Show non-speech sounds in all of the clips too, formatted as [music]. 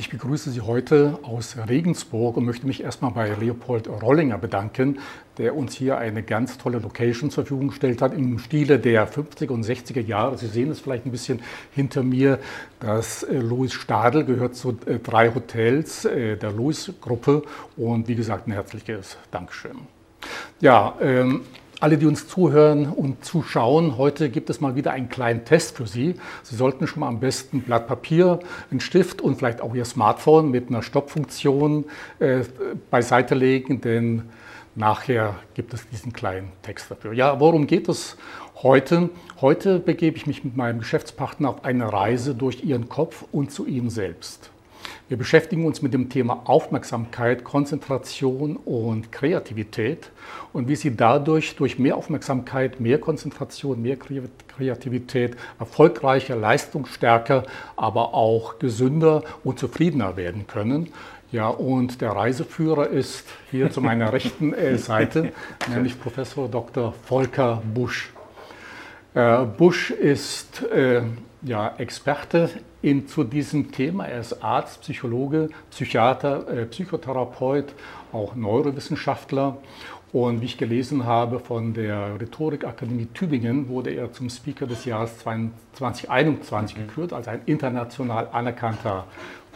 Ich begrüße Sie heute aus Regensburg und möchte mich erstmal bei Leopold Rollinger bedanken, der uns hier eine ganz tolle Location zur Verfügung gestellt hat im Stile der 50er und 60er Jahre. Sie sehen es vielleicht ein bisschen hinter mir. Das äh, Louis Stadel gehört zu äh, drei Hotels äh, der Louis-Gruppe und wie gesagt ein herzliches Dankeschön. Ja, ähm, alle, die uns zuhören und zuschauen, heute gibt es mal wieder einen kleinen Test für Sie. Sie sollten schon mal am besten Blatt Papier, einen Stift und vielleicht auch Ihr Smartphone mit einer Stoppfunktion äh, beiseite legen, denn nachher gibt es diesen kleinen Text dafür. Ja, worum geht es heute? Heute begebe ich mich mit meinem Geschäftspartner auf eine Reise durch Ihren Kopf und zu Ihnen selbst. Wir beschäftigen uns mit dem Thema Aufmerksamkeit, Konzentration und Kreativität und wie Sie dadurch durch mehr Aufmerksamkeit, mehr Konzentration, mehr Kreativität erfolgreicher, leistungsstärker, aber auch gesünder und zufriedener werden können. Ja, und der Reiseführer ist hier zu meiner [laughs] rechten äh, Seite, [laughs] nämlich Professor Dr. Volker Busch. Äh, Busch ist äh, ja, Experte in, zu diesem Thema. Er ist Arzt, Psychologe, Psychiater, äh, Psychotherapeut, auch Neurowissenschaftler. Und wie ich gelesen habe von der Rhetorikakademie Tübingen, wurde er zum Speaker des Jahres 2021 mhm. gekürt, als ein international anerkannter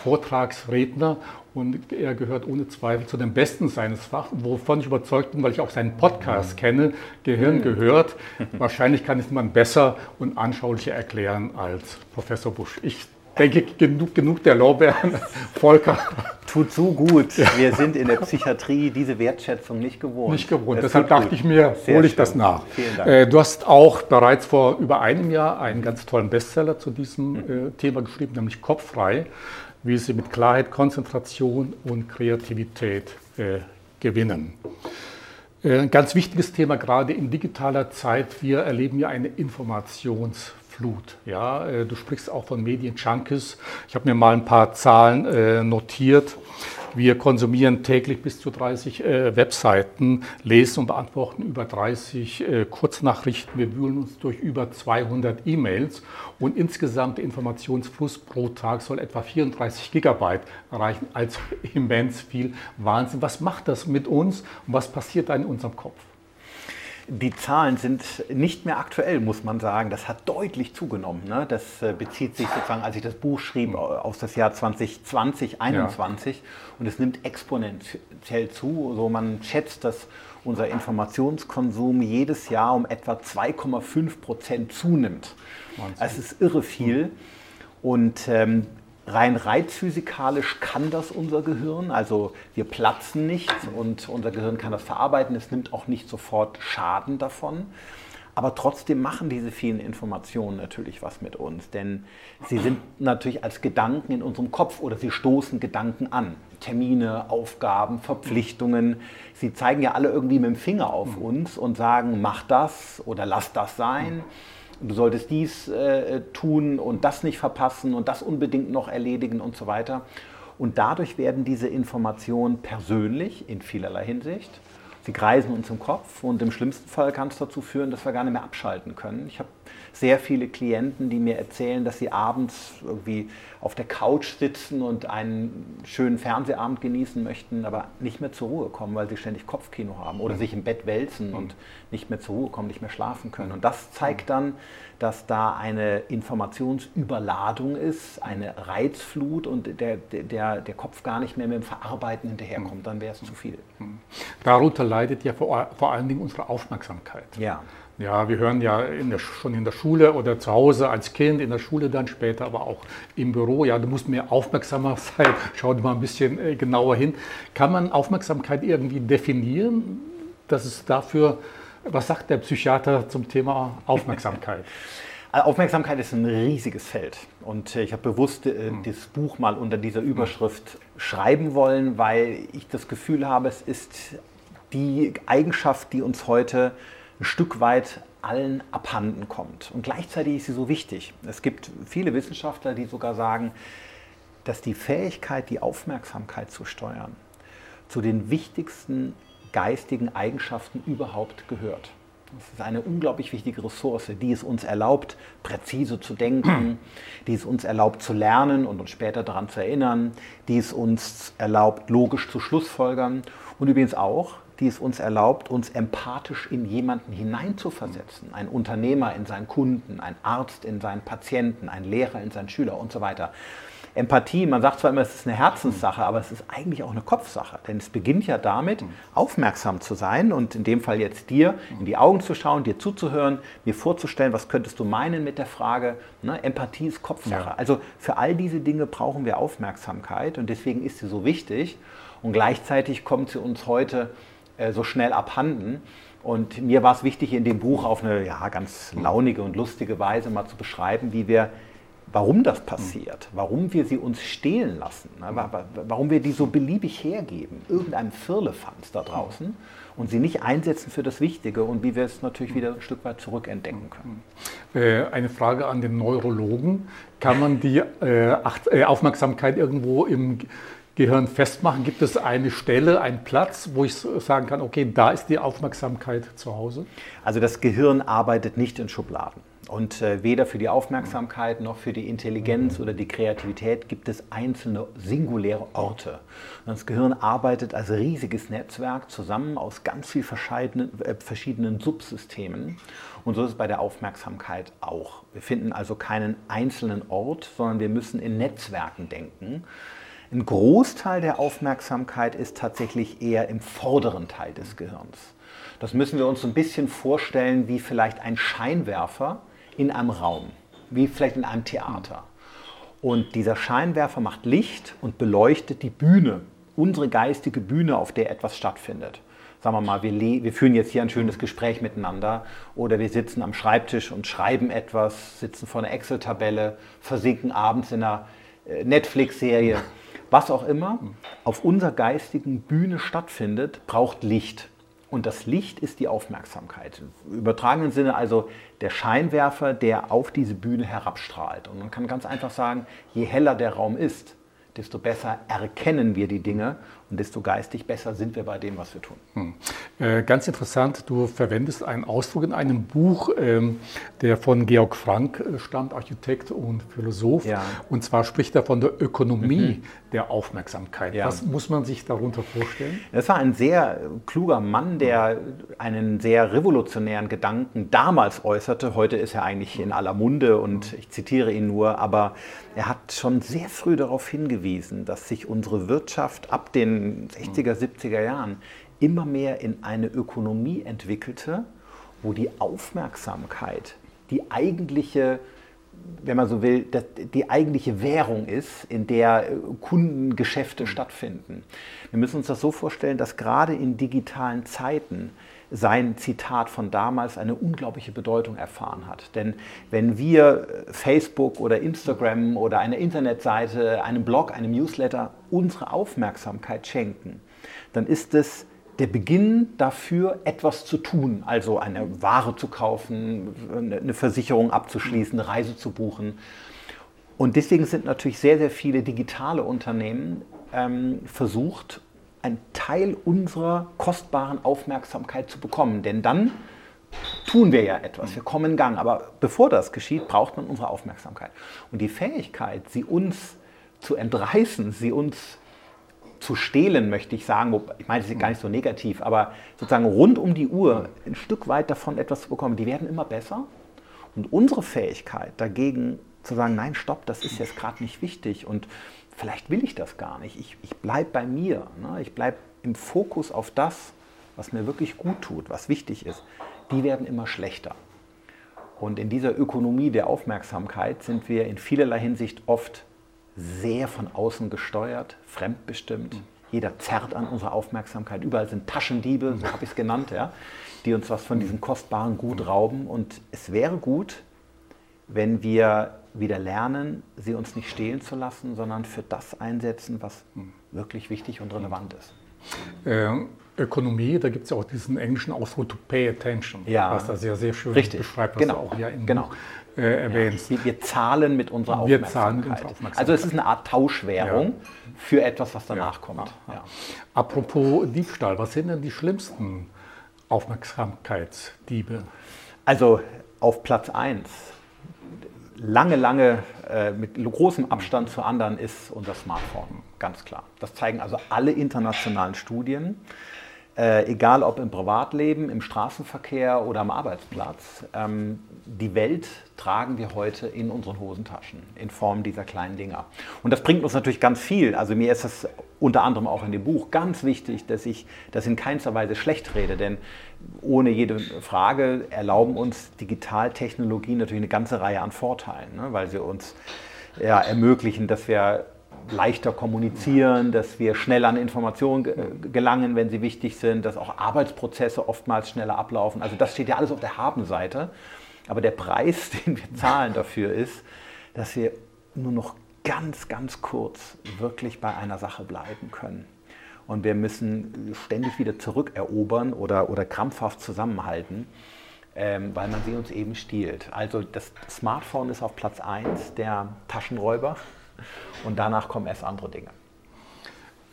Vortragsredner. Und er gehört ohne Zweifel zu den Besten seines Fachs, wovon ich überzeugt bin, weil ich auch seinen Podcast mhm. kenne, Gehirn mhm. gehört. Wahrscheinlich kann es man besser und anschaulicher erklären als Professor Busch. Ich denke, genug, genug der Lorbeeren. [laughs] Volker. Tut so gut. Wir sind in der Psychiatrie diese Wertschätzung nicht gewohnt. Nicht gewohnt. Das Deshalb dachte gut. ich mir, hole ich das nach. Vielen Dank. Äh, du hast auch bereits vor über einem Jahr einen ganz tollen Bestseller zu diesem äh, Thema geschrieben, nämlich Kopffrei, wie sie mit Klarheit, Konzentration und Kreativität äh, gewinnen. Äh, ein ganz wichtiges Thema gerade in digitaler Zeit. Wir erleben ja eine Informations- Flut. Ja, äh, du sprichst auch von Medien-Junkies. Ich habe mir mal ein paar Zahlen äh, notiert. Wir konsumieren täglich bis zu 30 äh, Webseiten, lesen und beantworten über 30 äh, Kurznachrichten. Wir wühlen uns durch über 200 E-Mails und insgesamt der Informationsfluss pro Tag soll etwa 34 Gigabyte erreichen. Also [laughs] immens viel Wahnsinn. Was macht das mit uns und was passiert da in unserem Kopf? Die Zahlen sind nicht mehr aktuell, muss man sagen. Das hat deutlich zugenommen. Ne? Das äh, bezieht sich sozusagen, als ich das Buch schrieb, auf das Jahr 2020, 2021. Ja. Und es nimmt exponentiell zu. Also man schätzt, dass unser Informationskonsum jedes Jahr um etwa 2,5 Prozent zunimmt. Wahnsinn. Es ist irre viel. Und ähm, Rein reizphysikalisch kann das unser Gehirn, also wir platzen nicht und unser Gehirn kann das verarbeiten, es nimmt auch nicht sofort Schaden davon. Aber trotzdem machen diese vielen Informationen natürlich was mit uns, denn sie sind natürlich als Gedanken in unserem Kopf oder sie stoßen Gedanken an. Termine, Aufgaben, Verpflichtungen. Sie zeigen ja alle irgendwie mit dem Finger auf uns und sagen, mach das oder lass das sein. Du solltest dies äh, tun und das nicht verpassen und das unbedingt noch erledigen und so weiter. Und dadurch werden diese Informationen persönlich in vielerlei Hinsicht. Sie kreisen uns im Kopf und im schlimmsten Fall kann es dazu führen, dass wir gar nicht mehr abschalten können. Ich habe sehr viele Klienten, die mir erzählen, dass sie abends irgendwie auf der Couch sitzen und einen schönen Fernsehabend genießen möchten, aber nicht mehr zur Ruhe kommen, weil sie ständig Kopfkino haben oder mhm. sich im Bett wälzen mhm. und nicht mehr zur Ruhe kommen, nicht mehr schlafen können. Und das zeigt dann, dass da eine Informationsüberladung ist, eine Reizflut und der, der, der Kopf gar nicht mehr mit dem Verarbeiten hinterherkommt, mhm. dann wäre es zu viel. Darunter leidet ja vor, vor allen Dingen unsere Aufmerksamkeit. Ja. Ja, wir hören ja in der, schon in der Schule oder zu Hause als Kind, in der Schule dann später, aber auch im Büro. Ja, du musst mehr aufmerksamer [laughs] sein. Schau dir mal ein bisschen äh, genauer hin. Kann man Aufmerksamkeit irgendwie definieren? Dass es dafür, was sagt der Psychiater zum Thema Aufmerksamkeit? [laughs] Also Aufmerksamkeit ist ein riesiges Feld. Und äh, ich habe bewusst äh, hm. das Buch mal unter dieser Überschrift schreiben wollen, weil ich das Gefühl habe, es ist die Eigenschaft, die uns heute ein Stück weit allen abhanden kommt. Und gleichzeitig ist sie so wichtig. Es gibt viele Wissenschaftler, die sogar sagen, dass die Fähigkeit, die Aufmerksamkeit zu steuern, zu den wichtigsten geistigen Eigenschaften überhaupt gehört. Das ist eine unglaublich wichtige Ressource, die es uns erlaubt, präzise zu denken, [clears throat] die es uns erlaubt zu lernen und uns später daran zu erinnern, die es uns erlaubt, logisch zu schlussfolgern und übrigens auch, die es uns erlaubt, uns empathisch in jemanden hineinzuversetzen. Ein Unternehmer in seinen Kunden, ein Arzt in seinen Patienten, ein Lehrer in seinen Schüler und so weiter. Empathie, man sagt zwar immer, es ist eine Herzenssache, aber es ist eigentlich auch eine Kopfsache. Denn es beginnt ja damit, aufmerksam zu sein und in dem Fall jetzt dir in die Augen zu schauen, dir zuzuhören, mir vorzustellen, was könntest du meinen mit der Frage. Ne? Empathie ist Kopfsache. Ja. Also für all diese Dinge brauchen wir Aufmerksamkeit und deswegen ist sie so wichtig. Und gleichzeitig kommt sie uns heute so schnell abhanden. Und mir war es wichtig, in dem Buch auf eine ja, ganz launige und lustige Weise mal zu beschreiben, wie wir warum das passiert, warum wir sie uns stehlen lassen, ne? warum wir die so beliebig hergeben, irgendeinem Firlefanz da draußen und sie nicht einsetzen für das Wichtige und wie wir es natürlich wieder ein Stück weit zurückentdecken können. Äh, eine Frage an den Neurologen. Kann man die äh, äh, Aufmerksamkeit irgendwo im Gehirn festmachen? Gibt es eine Stelle, einen Platz, wo ich sagen kann, okay, da ist die Aufmerksamkeit zu Hause? Also das Gehirn arbeitet nicht in Schubladen. Und äh, weder für die Aufmerksamkeit noch für die Intelligenz oder die Kreativität gibt es einzelne singuläre Orte. Das Gehirn arbeitet als riesiges Netzwerk zusammen aus ganz vielen verschiedenen, äh, verschiedenen Subsystemen. Und so ist es bei der Aufmerksamkeit auch. Wir finden also keinen einzelnen Ort, sondern wir müssen in Netzwerken denken. Ein Großteil der Aufmerksamkeit ist tatsächlich eher im vorderen Teil des Gehirns. Das müssen wir uns ein bisschen vorstellen wie vielleicht ein Scheinwerfer, in einem Raum, wie vielleicht in einem Theater. Und dieser Scheinwerfer macht Licht und beleuchtet die Bühne, unsere geistige Bühne, auf der etwas stattfindet. Sagen wir mal, wir, wir führen jetzt hier ein schönes Gespräch miteinander oder wir sitzen am Schreibtisch und schreiben etwas, sitzen vor einer Excel-Tabelle, versinken abends in einer äh, Netflix-Serie. Was auch immer auf unserer geistigen Bühne stattfindet, braucht Licht. Und das Licht ist die Aufmerksamkeit. Im übertragenen Sinne also der Scheinwerfer, der auf diese Bühne herabstrahlt. Und man kann ganz einfach sagen, je heller der Raum ist, desto besser erkennen wir die Dinge und desto geistig besser sind wir bei dem, was wir tun. Hm. Äh, ganz interessant, du verwendest einen Ausdruck in einem Buch, ähm, der von Georg Frank äh, stammt, Architekt und Philosoph. Ja. Und zwar spricht er von der Ökonomie mhm. der Aufmerksamkeit. Ja. Was muss man sich darunter vorstellen? Das war ein sehr kluger Mann, der einen sehr revolutionären Gedanken damals äußerte. Heute ist er eigentlich in aller Munde und ich zitiere ihn nur, aber er hat schon sehr früh darauf hingewiesen, dass sich unsere Wirtschaft ab den 60er, 70er Jahren immer mehr in eine Ökonomie entwickelte, wo die Aufmerksamkeit die eigentliche, wenn man so will, die eigentliche Währung ist, in der Kundengeschäfte stattfinden. Wir müssen uns das so vorstellen, dass gerade in digitalen Zeiten sein Zitat von damals eine unglaubliche Bedeutung erfahren hat. Denn wenn wir Facebook oder Instagram oder eine Internetseite, einem Blog, einem Newsletter unsere Aufmerksamkeit schenken, dann ist es der Beginn dafür, etwas zu tun, also eine Ware zu kaufen, eine Versicherung abzuschließen, eine Reise zu buchen. Und deswegen sind natürlich sehr, sehr viele digitale Unternehmen ähm, versucht, einen Teil unserer kostbaren Aufmerksamkeit zu bekommen. Denn dann tun wir ja etwas, wir kommen in Gang. Aber bevor das geschieht, braucht man unsere Aufmerksamkeit. Und die Fähigkeit, sie uns zu entreißen, sie uns zu stehlen, möchte ich sagen, ich meine, das ist gar nicht so negativ, aber sozusagen rund um die Uhr ein Stück weit davon etwas zu bekommen, die werden immer besser. Und unsere Fähigkeit dagegen zu sagen, nein, stopp, das ist jetzt gerade nicht wichtig und vielleicht will ich das gar nicht. Ich, ich bleibe bei mir. Ne? Ich bleibe im Fokus auf das, was mir wirklich gut tut, was wichtig ist. Die werden immer schlechter. Und in dieser Ökonomie der Aufmerksamkeit sind wir in vielerlei Hinsicht oft sehr von außen gesteuert, fremdbestimmt. Jeder zerrt an unserer Aufmerksamkeit. Überall sind Taschendiebe, so habe ich es genannt, ja, die uns was von diesem kostbaren Gut rauben. Und es wäre gut, wenn wir wieder lernen, sie uns nicht stehlen zu lassen, sondern für das einsetzen, was wirklich wichtig und relevant ist. Äh, Ökonomie, da gibt es ja auch diesen englischen Ausdruck to pay attention, ja, was das ja sehr schön richtig. beschreibt, was genau. du auch ja im genau. Äh, erwähnst. Ja. Wir, zahlen mit unserer Aufmerksamkeit. Mit Aufmerksamkeit. Also es ist eine Art Tauschwährung ja. für etwas, was danach kommt. Apropos Diebstahl, was sind denn die schlimmsten Aufmerksamkeitsdiebe? Also auf Platz 1, lange, lange äh, mit großem Abstand zu anderen ist unser Smartphone, ganz klar. Das zeigen also alle internationalen Studien äh, egal ob im Privatleben, im Straßenverkehr oder am Arbeitsplatz, ähm, die Welt tragen wir heute in unseren Hosentaschen in Form dieser kleinen Dinger. Und das bringt uns natürlich ganz viel. Also mir ist das unter anderem auch in dem Buch ganz wichtig, dass ich das in keinster Weise schlecht rede, denn ohne jede Frage erlauben uns Digitaltechnologien natürlich eine ganze Reihe an Vorteilen, ne? weil sie uns ja, ermöglichen, dass wir leichter kommunizieren, dass wir schnell an Informationen gelangen, wenn sie wichtig sind, dass auch Arbeitsprozesse oftmals schneller ablaufen. Also das steht ja alles auf der Habenseite. Aber der Preis, [laughs] den wir zahlen dafür, ist, dass wir nur noch ganz, ganz kurz wirklich bei einer Sache bleiben können. Und wir müssen ständig wieder zurückerobern oder, oder krampfhaft zusammenhalten, ähm, weil man sie uns eben stiehlt. Also das Smartphone ist auf Platz 1 der Taschenräuber und danach kommen erst andere Dinge.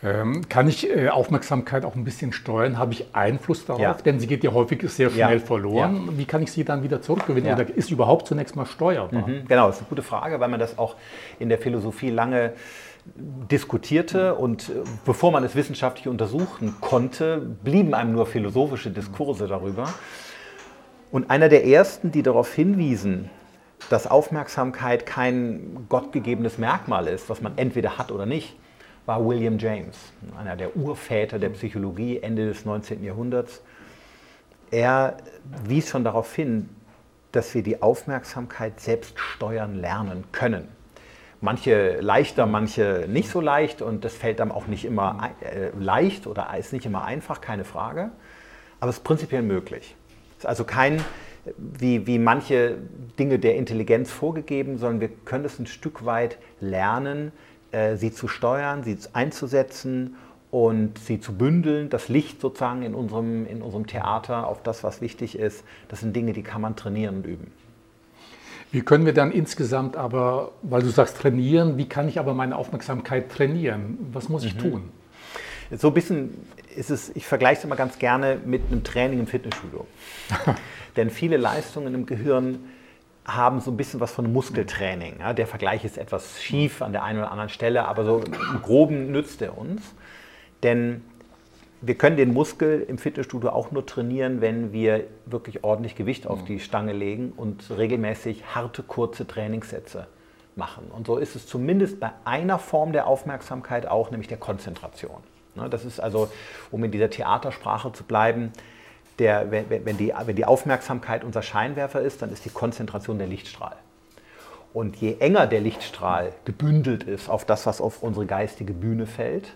Ähm, kann ich äh, Aufmerksamkeit auch ein bisschen steuern? Habe ich Einfluss darauf? Ja. Denn sie geht ja häufig sehr schnell ja. verloren. Ja. Wie kann ich sie dann wieder zurückgewinnen? Oder ist überhaupt zunächst mal steuerbar? Mhm. Genau, das ist eine gute Frage, weil man das auch in der Philosophie lange diskutierte und äh, bevor man es wissenschaftlich untersuchen konnte, blieben einem nur philosophische Diskurse darüber. Und einer der ersten, die darauf hinwiesen, dass Aufmerksamkeit kein gottgegebenes Merkmal ist, was man entweder hat oder nicht, war William James, einer der Urväter der Psychologie Ende des 19. Jahrhunderts. Er wies schon darauf hin, dass wir die Aufmerksamkeit selbst steuern lernen können. Manche leichter, manche nicht so leicht und das fällt dann auch nicht immer äh, leicht oder ist nicht immer einfach, keine Frage. Aber es ist prinzipiell möglich. Es ist also kein wie, wie manche Dinge der Intelligenz vorgegeben, sondern wir können es ein Stück weit lernen, äh, sie zu steuern, sie einzusetzen und sie zu bündeln, das Licht sozusagen in unserem, in unserem Theater auf das, was wichtig ist, das sind Dinge, die kann man trainieren und üben. Wie können wir dann insgesamt aber, weil du sagst trainieren, wie kann ich aber meine Aufmerksamkeit trainieren? Was muss ich mhm. tun? So ein bisschen ist es, ich vergleiche es immer ganz gerne mit einem Training im Fitnessstudio. [laughs] Denn viele Leistungen im Gehirn haben so ein bisschen was von Muskeltraining. Ja, der Vergleich ist etwas schief an der einen oder anderen Stelle, aber so im Groben nützt er uns. Denn wir können den Muskel im Fitnessstudio auch nur trainieren, wenn wir wirklich ordentlich Gewicht auf die Stange legen und regelmäßig harte, kurze Trainingssätze machen. Und so ist es zumindest bei einer Form der Aufmerksamkeit auch, nämlich der Konzentration. Ne, das ist also, um in dieser Theatersprache zu bleiben, der, wenn, die, wenn die Aufmerksamkeit unser Scheinwerfer ist, dann ist die Konzentration der Lichtstrahl. Und je enger der Lichtstrahl gebündelt ist auf das, was auf unsere geistige Bühne fällt,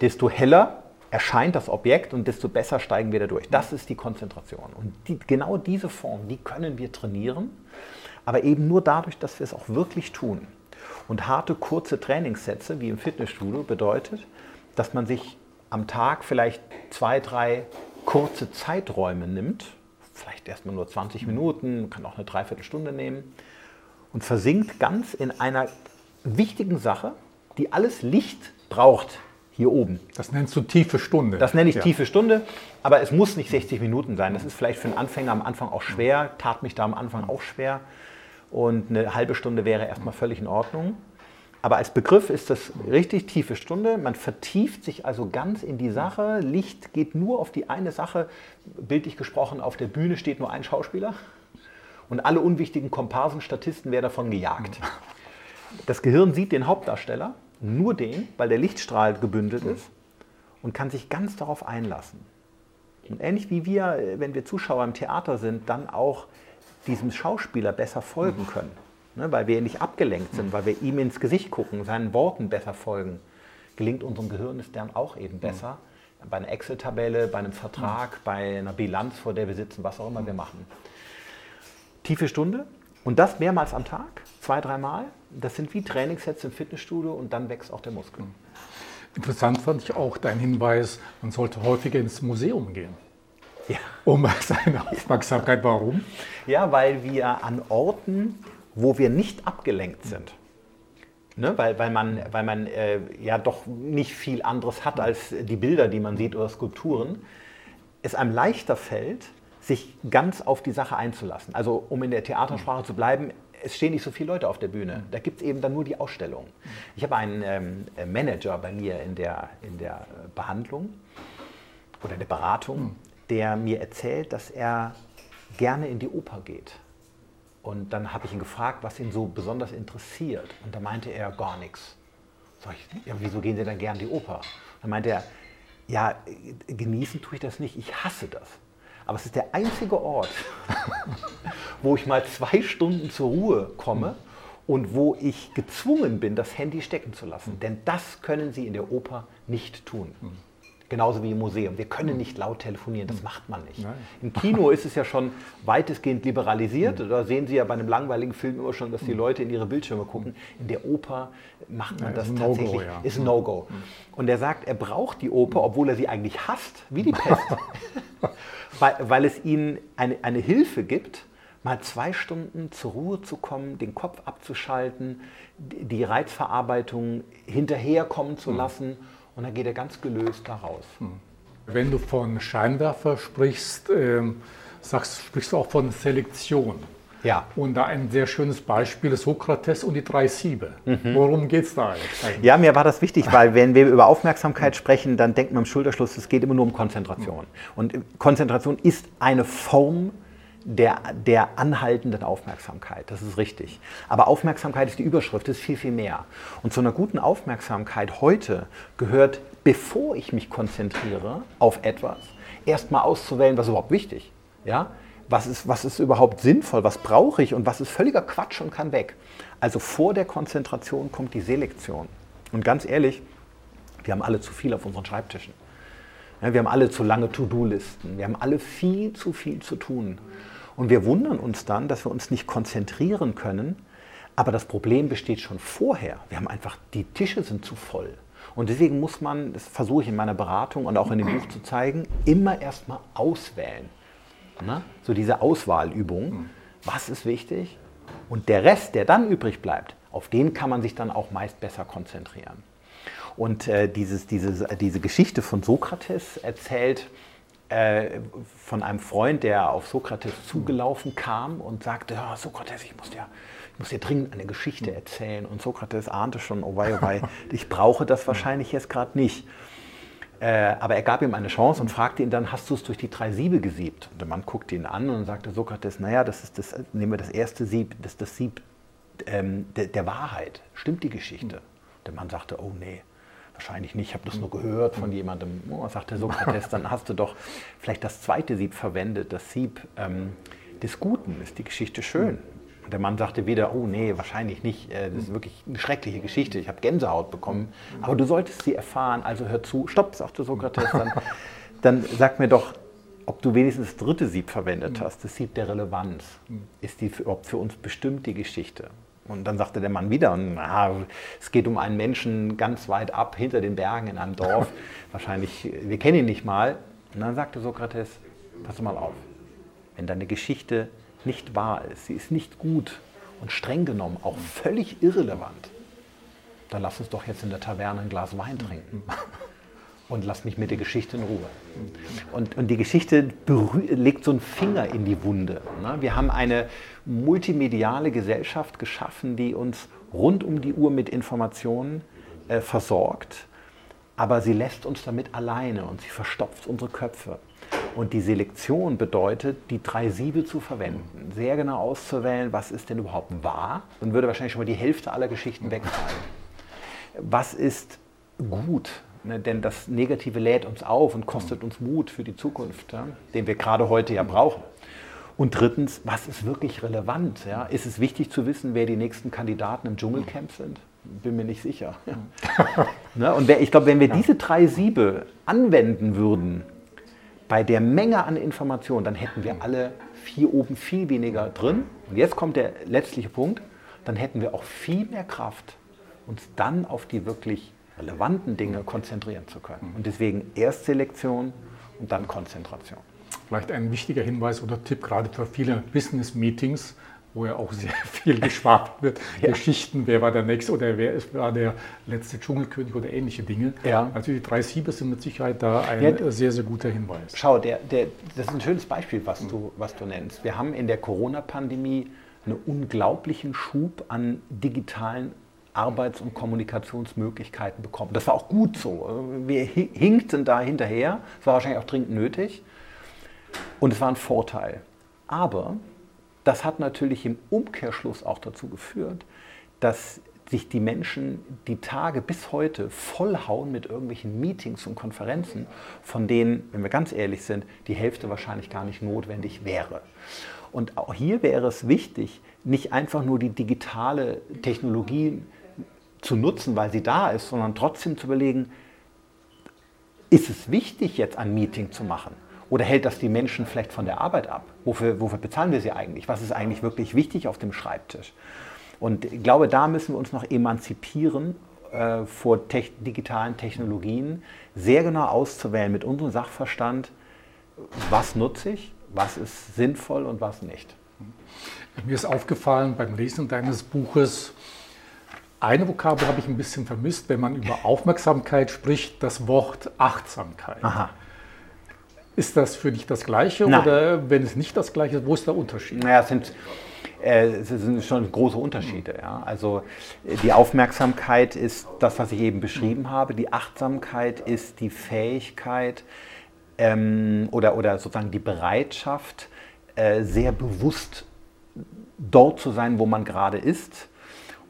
desto heller erscheint das Objekt und desto besser steigen wir da durch. Das ist die Konzentration. Und die, genau diese Form, die können wir trainieren, aber eben nur dadurch, dass wir es auch wirklich tun. Und harte, kurze Trainingssätze, wie im Fitnessstudio, bedeutet, dass man sich am Tag vielleicht zwei, drei kurze Zeiträume nimmt, vielleicht erstmal nur 20 Minuten, kann auch eine Dreiviertelstunde nehmen, und versinkt ganz in einer wichtigen Sache, die alles Licht braucht hier oben. Das nennst du tiefe Stunde. Das nenne ich ja. tiefe Stunde, aber es muss nicht 60 Minuten sein. Das ist vielleicht für einen Anfänger am Anfang auch schwer, tat mich da am Anfang auch schwer. Und eine halbe Stunde wäre erstmal völlig in Ordnung. Aber als Begriff ist das richtig tiefe Stunde. Man vertieft sich also ganz in die Sache. Licht geht nur auf die eine Sache. Bildlich gesprochen, auf der Bühne steht nur ein Schauspieler. Und alle unwichtigen Komparsen, Statisten werden davon gejagt. Das Gehirn sieht den Hauptdarsteller, nur den, weil der Lichtstrahl gebündelt ist und kann sich ganz darauf einlassen. Und ähnlich wie wir, wenn wir Zuschauer im Theater sind, dann auch diesem Schauspieler besser folgen können ne, weil wir nicht abgelenkt sind, weil wir ihm ins Gesicht gucken, seinen Worten besser folgen, gelingt unserem Gehirn es dann auch eben besser. Mhm. Bei einer Excel-Tabelle, bei einem Vertrag, mhm. bei einer Bilanz, vor der wir sitzen, was auch immer wir machen. Tiefe Stunde und das mehrmals am Tag, zwei, dreimal. Das sind wie Trainingssets im Fitnessstudio und dann wächst auch der Muskel. Mhm. Interessant fand ich auch dein Hinweis, man sollte häufiger ins Museum gehen. Ja. Um [laughs] seine Aufmerksamkeit. Warum? Ja, weil wir an Orten wo wir nicht abgelenkt sind. Ne? Weil, weil man, weil man äh, ja doch nicht viel anderes hat als die Bilder, die man sieht oder Skulpturen, es einem leichter fällt, sich ganz auf die Sache einzulassen. Also um in der Theatersprache zu bleiben, es stehen nicht so viele Leute auf der Bühne. Da gibt es eben dann nur die Ausstellung. Ich habe einen ähm, Manager bei mir in der, in der Behandlung oder der Beratung, der mir erzählt, dass er gerne in die Oper geht. Und dann habe ich ihn gefragt, was ihn so besonders interessiert. Und da meinte er gar nichts. Sag ich, ja, wieso gehen Sie dann gern die Oper? Dann meinte er, ja, genießen tue ich das nicht, ich hasse das. Aber es ist der einzige Ort, [laughs] wo ich mal zwei Stunden zur Ruhe komme und wo ich gezwungen bin, das Handy stecken zu lassen. Denn das können Sie in der Oper nicht tun. Genauso wie im Museum. Wir können nicht laut telefonieren, das macht man nicht. Nein. Im Kino ist es ja schon weitestgehend liberalisiert. Da sehen Sie ja bei einem langweiligen Film immer schon, dass die Leute in ihre Bildschirme gucken. In der Oper macht man ja, das tatsächlich. No ja. Ist ein No-Go. Und er sagt, er braucht die Oper, obwohl er sie eigentlich hasst, wie die Pest. [laughs] weil, weil es ihnen eine, eine Hilfe gibt, mal zwei Stunden zur Ruhe zu kommen, den Kopf abzuschalten, die Reizverarbeitung hinterherkommen zu lassen und dann geht er ganz gelöst da raus. Hm. Wenn du von Scheinwerfer sprichst, äh, sagst, sprichst du auch von Selektion. Ja. Und da ein sehr schönes Beispiel ist Sokrates und die drei Siebe. Mhm. Worum geht es da eigentlich? Ja, mir war das wichtig, weil wenn wir über Aufmerksamkeit sprechen, dann denkt man im Schulterschluss, es geht immer nur um Konzentration. Und Konzentration ist eine Form der, der anhaltenden Aufmerksamkeit. Das ist richtig. Aber Aufmerksamkeit ist die Überschrift, ist viel, viel mehr. Und zu einer guten Aufmerksamkeit heute gehört, bevor ich mich konzentriere auf etwas, erstmal auszuwählen, was überhaupt wichtig. Ja? Was, ist, was ist überhaupt sinnvoll, was brauche ich und was ist völliger Quatsch und kann weg. Also vor der Konzentration kommt die Selektion. Und ganz ehrlich, wir haben alle zu viel auf unseren Schreibtischen. Ja, wir haben alle zu lange To-Do-Listen. Wir haben alle viel zu viel zu tun. Und wir wundern uns dann, dass wir uns nicht konzentrieren können. Aber das Problem besteht schon vorher. Wir haben einfach, die Tische sind zu voll. Und deswegen muss man, das versuche ich in meiner Beratung und auch in dem Buch zu zeigen, immer erstmal auswählen. Na? So diese Auswahlübung. Was ist wichtig? Und der Rest, der dann übrig bleibt, auf den kann man sich dann auch meist besser konzentrieren. Und äh, dieses, dieses, diese Geschichte von Sokrates erzählt, äh, von einem Freund, der auf Sokrates zugelaufen kam und sagte, ja, Sokrates, ich muss dir, ich muss dir dringend eine Geschichte erzählen. Und Sokrates ahnte schon, oh wei, oh wei, [laughs] ich brauche das wahrscheinlich jetzt gerade nicht. Äh, aber er gab ihm eine Chance und fragte ihn dann, hast du es durch die drei Siebe gesiebt? Und der Mann guckte ihn an und sagte Sokrates, naja, das ist das, nehmen wir das erste Sieb, das ist das Sieb ähm, der, der, Wahrheit. Stimmt die Geschichte? Der Mann sagte, oh nee, Wahrscheinlich nicht, ich habe das nur gehört von jemandem. Oh, sagte Sokrates, dann hast du doch vielleicht das zweite Sieb verwendet, das Sieb ähm, des Guten. Ist die Geschichte schön? Und der Mann sagte wieder, oh nee, wahrscheinlich nicht. Äh, das ist wirklich eine schreckliche Geschichte. Ich habe Gänsehaut bekommen. Aber du solltest sie erfahren, also hör zu. Stopp, sagte Sokrates. Dann, [laughs] dann sag mir doch, ob du wenigstens das dritte Sieb verwendet hast, das Sieb der Relevanz. Ist die für, für uns bestimmt die Geschichte? Und dann sagte der Mann wieder, na, es geht um einen Menschen ganz weit ab, hinter den Bergen in einem Dorf. [laughs] Wahrscheinlich, wir kennen ihn nicht mal. Und dann sagte Sokrates, pass mal auf, wenn deine Geschichte nicht wahr ist, sie ist nicht gut und streng genommen auch völlig irrelevant, dann lass uns doch jetzt in der Taverne ein Glas Wein trinken [laughs] und lass mich mit der Geschichte in Ruhe. Und, und die Geschichte legt so einen Finger in die Wunde. Ne? Wir haben eine multimediale Gesellschaft geschaffen, die uns rund um die Uhr mit Informationen äh, versorgt, aber sie lässt uns damit alleine und sie verstopft unsere Köpfe. Und die Selektion bedeutet, die drei Siebe zu verwenden, sehr genau auszuwählen, was ist denn überhaupt wahr, dann würde wahrscheinlich schon mal die Hälfte aller Geschichten wegfallen. Was ist gut, Ne, denn das Negative lädt uns auf und kostet uns Mut für die Zukunft, ja, den wir gerade heute ja brauchen. Und drittens, was ist wirklich relevant? Ja? Ist es wichtig zu wissen, wer die nächsten Kandidaten im Dschungelcamp sind? Bin mir nicht sicher. Ja. [laughs] ne? Und wer, ich glaube, wenn wir diese drei Siebe anwenden würden, bei der Menge an Informationen, dann hätten wir alle hier oben viel weniger drin. Und jetzt kommt der letztliche Punkt, dann hätten wir auch viel mehr Kraft, uns dann auf die wirklich relevanten Dinge konzentrieren zu können. Und deswegen erst Selektion und dann Konzentration. Vielleicht ein wichtiger Hinweis oder Tipp gerade für viele Business-Meetings, wo ja auch sehr [laughs] viel geschwafelt wird. ja. Geschichten, wer war der Nächste oder wer war der letzte Dschungelkönig oder ähnliche Dinge. Ja. Also die drei Siebe sind mit Sicherheit da ein ja. sehr, sehr guter Hinweis. Schau, der, der, das ist ein schönes Beispiel, was du, was du nennst. Wir haben in der Corona-Pandemie einen unglaublichen Schub an digitalen Arbeits- und Kommunikationsmöglichkeiten bekommen. Das war auch gut so. Wir hinkten da hinterher. Es war wahrscheinlich auch dringend nötig. Und es war ein Vorteil. Aber das hat natürlich im Umkehrschluss auch dazu geführt, dass sich die Menschen die Tage bis heute vollhauen mit irgendwelchen Meetings und Konferenzen, von denen, wenn wir ganz ehrlich sind, die Hälfte wahrscheinlich gar nicht notwendig wäre. Und auch hier wäre es wichtig, nicht einfach nur die digitale Technologie zu nutzen, weil sie da ist, sondern trotzdem zu überlegen, ist es wichtig, jetzt ein Meeting zu machen? Oder hält das die Menschen vielleicht von der Arbeit ab? Wofür, wofür bezahlen wir sie eigentlich? Was ist eigentlich wirklich wichtig auf dem Schreibtisch? Und ich glaube, da müssen wir uns noch emanzipieren äh, vor te digitalen Technologien, sehr genau auszuwählen mit unserem Sachverstand, was nutze ich, was ist sinnvoll und was nicht. Mir ist aufgefallen beim Lesen deines Buches, eine Vokabel habe ich ein bisschen vermisst, wenn man über Aufmerksamkeit spricht, das Wort Achtsamkeit. Aha. Ist das für dich das Gleiche Nein. oder wenn es nicht das Gleiche ist, wo ist der Unterschied? Naja, es sind, äh, es sind schon große Unterschiede. Ja. Also die Aufmerksamkeit ist das, was ich eben beschrieben habe. Die Achtsamkeit ist die Fähigkeit ähm, oder, oder sozusagen die Bereitschaft, äh, sehr bewusst dort zu sein, wo man gerade ist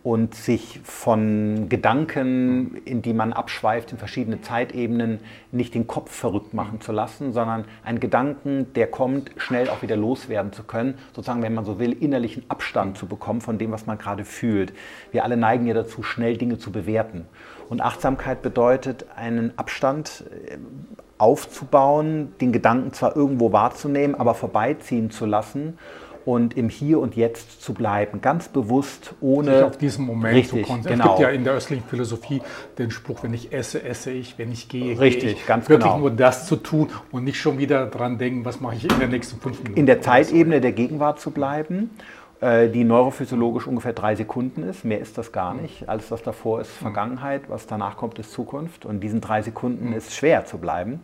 und sich von Gedanken, in die man abschweift, in verschiedene Zeitebenen, nicht den Kopf verrückt machen zu lassen, sondern einen Gedanken, der kommt, schnell auch wieder loswerden zu können, sozusagen, wenn man so will, innerlichen Abstand zu bekommen von dem, was man gerade fühlt. Wir alle neigen ja dazu, schnell Dinge zu bewerten. Und Achtsamkeit bedeutet, einen Abstand äh, aufzubauen, den Gedanken zwar irgendwo wahrzunehmen, aber vorbeiziehen zu lassen und im Hier und Jetzt zu bleiben, ganz bewusst, ohne. Sich auf diesen Moment richtig, zu konzentrieren. Genau. Es gibt ja in der östlichen Philosophie den Spruch, wenn ich esse, esse ich, wenn ich gehe, richtig, gehe ich. ganz Wirklich genau. nur das zu tun und nicht schon wieder dran denken, was mache ich in der nächsten fünf Minuten. In der Zeitebene der Gegenwart zu bleiben äh, die neurophysiologisch ungefähr drei Sekunden ist. Mehr ist das gar nicht. Alles, was davor ist, Vergangenheit, was danach kommt, ist Zukunft. Und in diesen drei Sekunden ist schwer zu bleiben.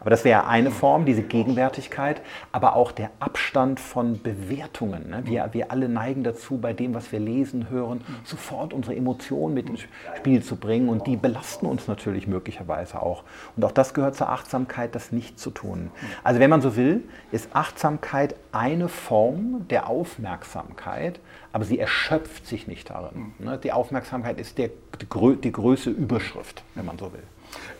Aber das wäre eine Form, diese Gegenwärtigkeit, aber auch der Abstand von Bewertungen. Ne? Wir, wir alle neigen dazu, bei dem, was wir lesen, hören, sofort unsere Emotionen mit ins Spiel zu bringen und die belasten uns natürlich möglicherweise auch. Und auch das gehört zur Achtsamkeit, das nicht zu tun. Also wenn man so will, ist Achtsamkeit eine Form der Aufmerksamkeit, aber sie erschöpft sich nicht darin. Ne? Die Aufmerksamkeit ist der, die, die größte Überschrift, wenn man so will.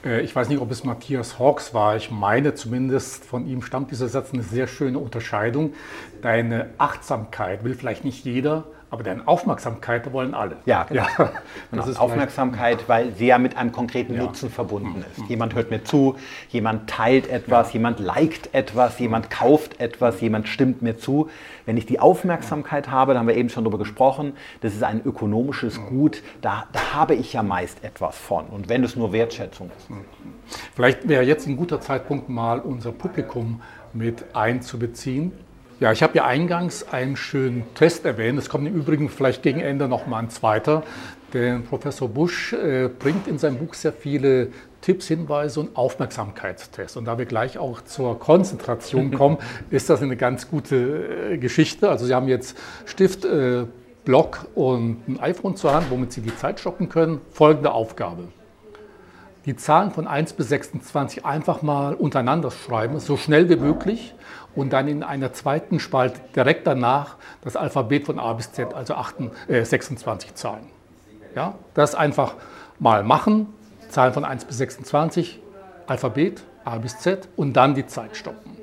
Äh, ich weiß nicht, ob es Matthias Hawks war. Ich meine zumindest, von ihm stammt dieser Satz eine sehr schöne Unterscheidung. Deine Achtsamkeit will vielleicht nicht jeder, aber deine Aufmerksamkeit wollen alle. Ja, genau. Ja, genau. Aufmerksamkeit, weil sie ja mit einem konkreten ja. Nutzen verbunden ist. Mhm. Jemand hört mir zu, jemand teilt etwas, ja. jemand liked etwas, jemand kauft etwas, jemand stimmt mir zu. Wenn ich die Aufmerksamkeit habe, da haben wir eben schon darüber gesprochen, das ist ein ökonomisches Gut, da, da habe ich ja meist etwas von. Und wenn es nur Wertschätzung ist. Mhm. Vielleicht wäre jetzt ein guter Zeitpunkt, mal unser Publikum mit einzubeziehen. Ja, ich habe ja eingangs einen schönen Test erwähnt. Es kommt im Übrigen vielleicht gegen Ende noch mal ein zweiter. Denn Professor Busch äh, bringt in seinem Buch sehr viele Tipps, Hinweise und Aufmerksamkeitstests. Und da wir gleich auch zur Konzentration [laughs] kommen, ist das eine ganz gute äh, Geschichte. Also Sie haben jetzt Stift, äh, Block und ein iPhone zur Hand, womit Sie die Zeit stoppen können. Folgende Aufgabe. Die Zahlen von 1 bis 26 einfach mal untereinander schreiben, so schnell wie möglich und dann in einer zweiten Spalte direkt danach das Alphabet von A bis Z, also 8, äh, 26 Zahlen. Ja, das einfach mal machen, Zahlen von 1 bis 26, Alphabet A bis Z und dann die Zeit stoppen.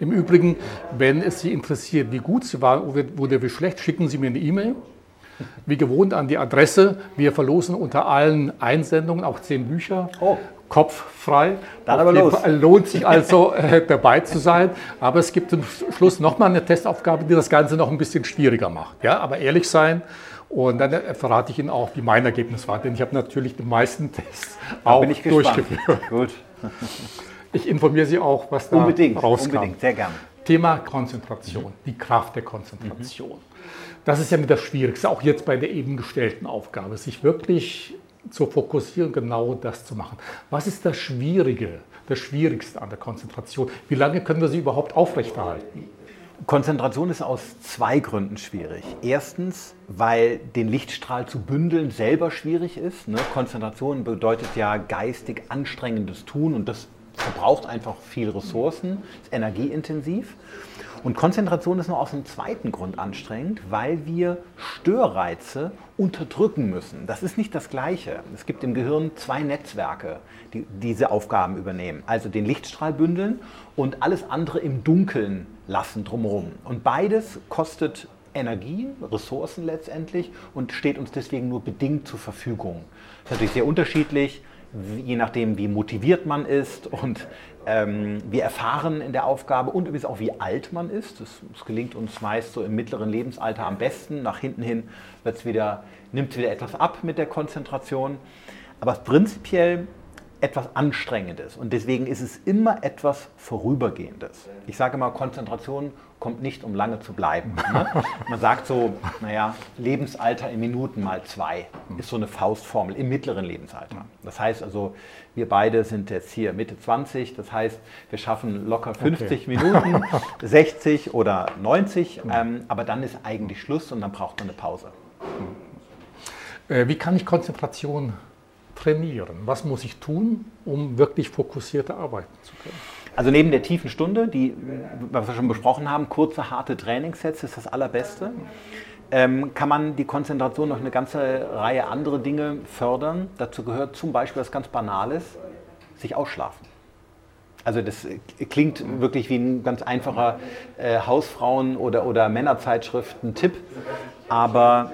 Im Übrigen, wenn es Sie interessiert, wie gut Sie waren oder wie schlecht, schicken Sie mir eine E-Mail. Wie gewohnt an die Adresse. Wir verlosen unter allen Einsendungen auch zehn Bücher. Oh kopffrei. Dann aber los. Lohnt sich also [laughs] äh, dabei zu sein. Aber es gibt zum Schluss nochmal eine Testaufgabe, die das Ganze noch ein bisschen schwieriger macht. Ja, aber ehrlich sein. Und dann äh, verrate ich Ihnen auch, wie mein Ergebnis war. Denn ich habe natürlich die meisten Tests auch durchgeführt. Gut. [laughs] Ich informiere Sie auch, was da unbedingt, rauskam. Unbedingt, sehr gerne. Thema Konzentration, mhm. die Kraft der Konzentration. Mhm. Das ist ja mit das Schwierigste, auch jetzt bei der eben gestellten Aufgabe, sich wirklich zu fokussieren, genau das zu machen. Was ist das Schwierige, das Schwierigste an der Konzentration? Wie lange können wir sie überhaupt aufrechterhalten? Konzentration ist aus zwei Gründen schwierig. Erstens, weil den Lichtstrahl zu bündeln selber schwierig ist. Ne? Konzentration bedeutet ja geistig anstrengendes Tun und das verbraucht einfach viel Ressourcen, ist energieintensiv. Und Konzentration ist noch aus einem zweiten Grund anstrengend, weil wir Störreize unterdrücken müssen. Das ist nicht das Gleiche. Es gibt im Gehirn zwei Netzwerke, die diese Aufgaben übernehmen. Also den Lichtstrahl bündeln und alles andere im Dunkeln lassen drumherum. Und beides kostet Energie, Ressourcen letztendlich und steht uns deswegen nur bedingt zur Verfügung. Das ist natürlich sehr unterschiedlich je nachdem, wie motiviert man ist und ähm, wie erfahren in der Aufgabe und übrigens auch wie alt man ist. Das, gelingt uns meist so im mittleren Lebensalter am besten. Nach hinten hin wieder, nimmt es wieder etwas ab mit der Konzentration. Aber prinzipiell etwas Anstrengendes und deswegen ist es immer etwas Vorübergehendes. Ich sage mal, Konzentration kommt nicht, um lange zu bleiben. Ne? [laughs] Man sagt so, naja, Lebensalter in Minuten mal zwei ist so eine Faustformel im mittleren Lebensalter. Das heißt also, wir beide sind jetzt hier Mitte 20, das heißt, wir schaffen locker 50 okay. [laughs] Minuten, 60 oder 90, ähm, aber dann ist eigentlich Schluss und dann braucht man eine Pause. Äh, wie kann ich Konzentration trainieren? Was muss ich tun, um wirklich fokussierter arbeiten zu können? Also neben der tiefen Stunde, die, was wir schon besprochen haben, kurze, harte Trainingssets ist das allerbeste. Ähm, kann man die Konzentration noch eine ganze Reihe andere Dinge fördern. Dazu gehört zum Beispiel was ganz Banales, sich ausschlafen. Also das klingt wirklich wie ein ganz einfacher äh, Hausfrauen- oder, oder Männerzeitschriften-Tipp, aber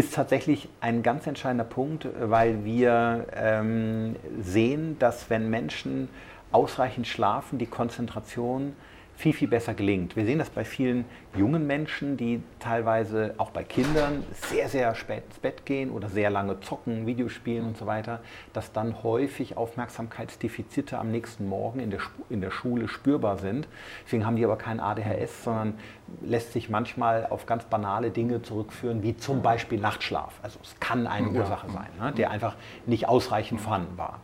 ist tatsächlich ein ganz entscheidender Punkt, weil wir ähm, sehen, dass wenn Menschen ausreichend schlafen, die Konzentration viel, viel besser gelingt. Wir sehen das bei vielen jungen Menschen, die teilweise auch bei Kindern sehr, sehr spät ins Bett gehen oder sehr lange zocken, Videospielen und so weiter, dass dann häufig Aufmerksamkeitsdefizite am nächsten Morgen in der, in der Schule spürbar sind. Deswegen haben die aber kein ADHS, sondern lässt sich manchmal auf ganz banale Dinge zurückführen, wie zum Beispiel Nachtschlaf. Also es kann eine Ursache sein, ne, der einfach nicht ausreichend vorhanden war.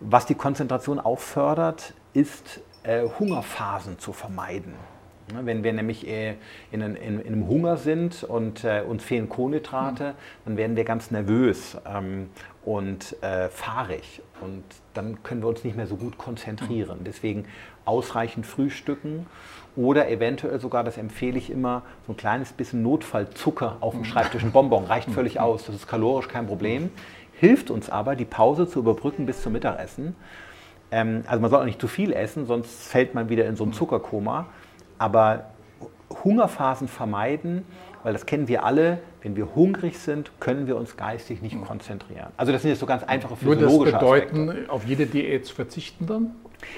Was die Konzentration auch fördert, ist Hungerphasen zu vermeiden. Ne, wenn wir nämlich äh, in, in, in, einem Hunger sind und äh, uns fehlen Kohlenhydrate, dann werden wir ganz nervös ähm, und äh, fahrig und dann können wir uns nicht mehr so gut konzentrieren. Deswegen ausreichend frühstücken oder eventuell sogar, das empfehle ich immer, so ein kleines bisschen Notfallzucker auf dem Schreibtisch, ein Bonbon reicht [laughs] völlig aus, das ist kalorisch kein Problem hilft uns aber, die Pause zu überbrücken bis zum Mittagessen. Ähm, also man soll auch nicht zu viel essen, sonst fällt man wieder in so ein Zuckerkoma. Aber Hungerphasen vermeiden, weil das kennen wir alle, wenn wir hungrig sind, können wir uns geistig nicht konzentrieren. Also das sind jetzt so ganz einfache physiologische Würde das bedeuten, Aspekte. auf jede Diät zu verzichten dann?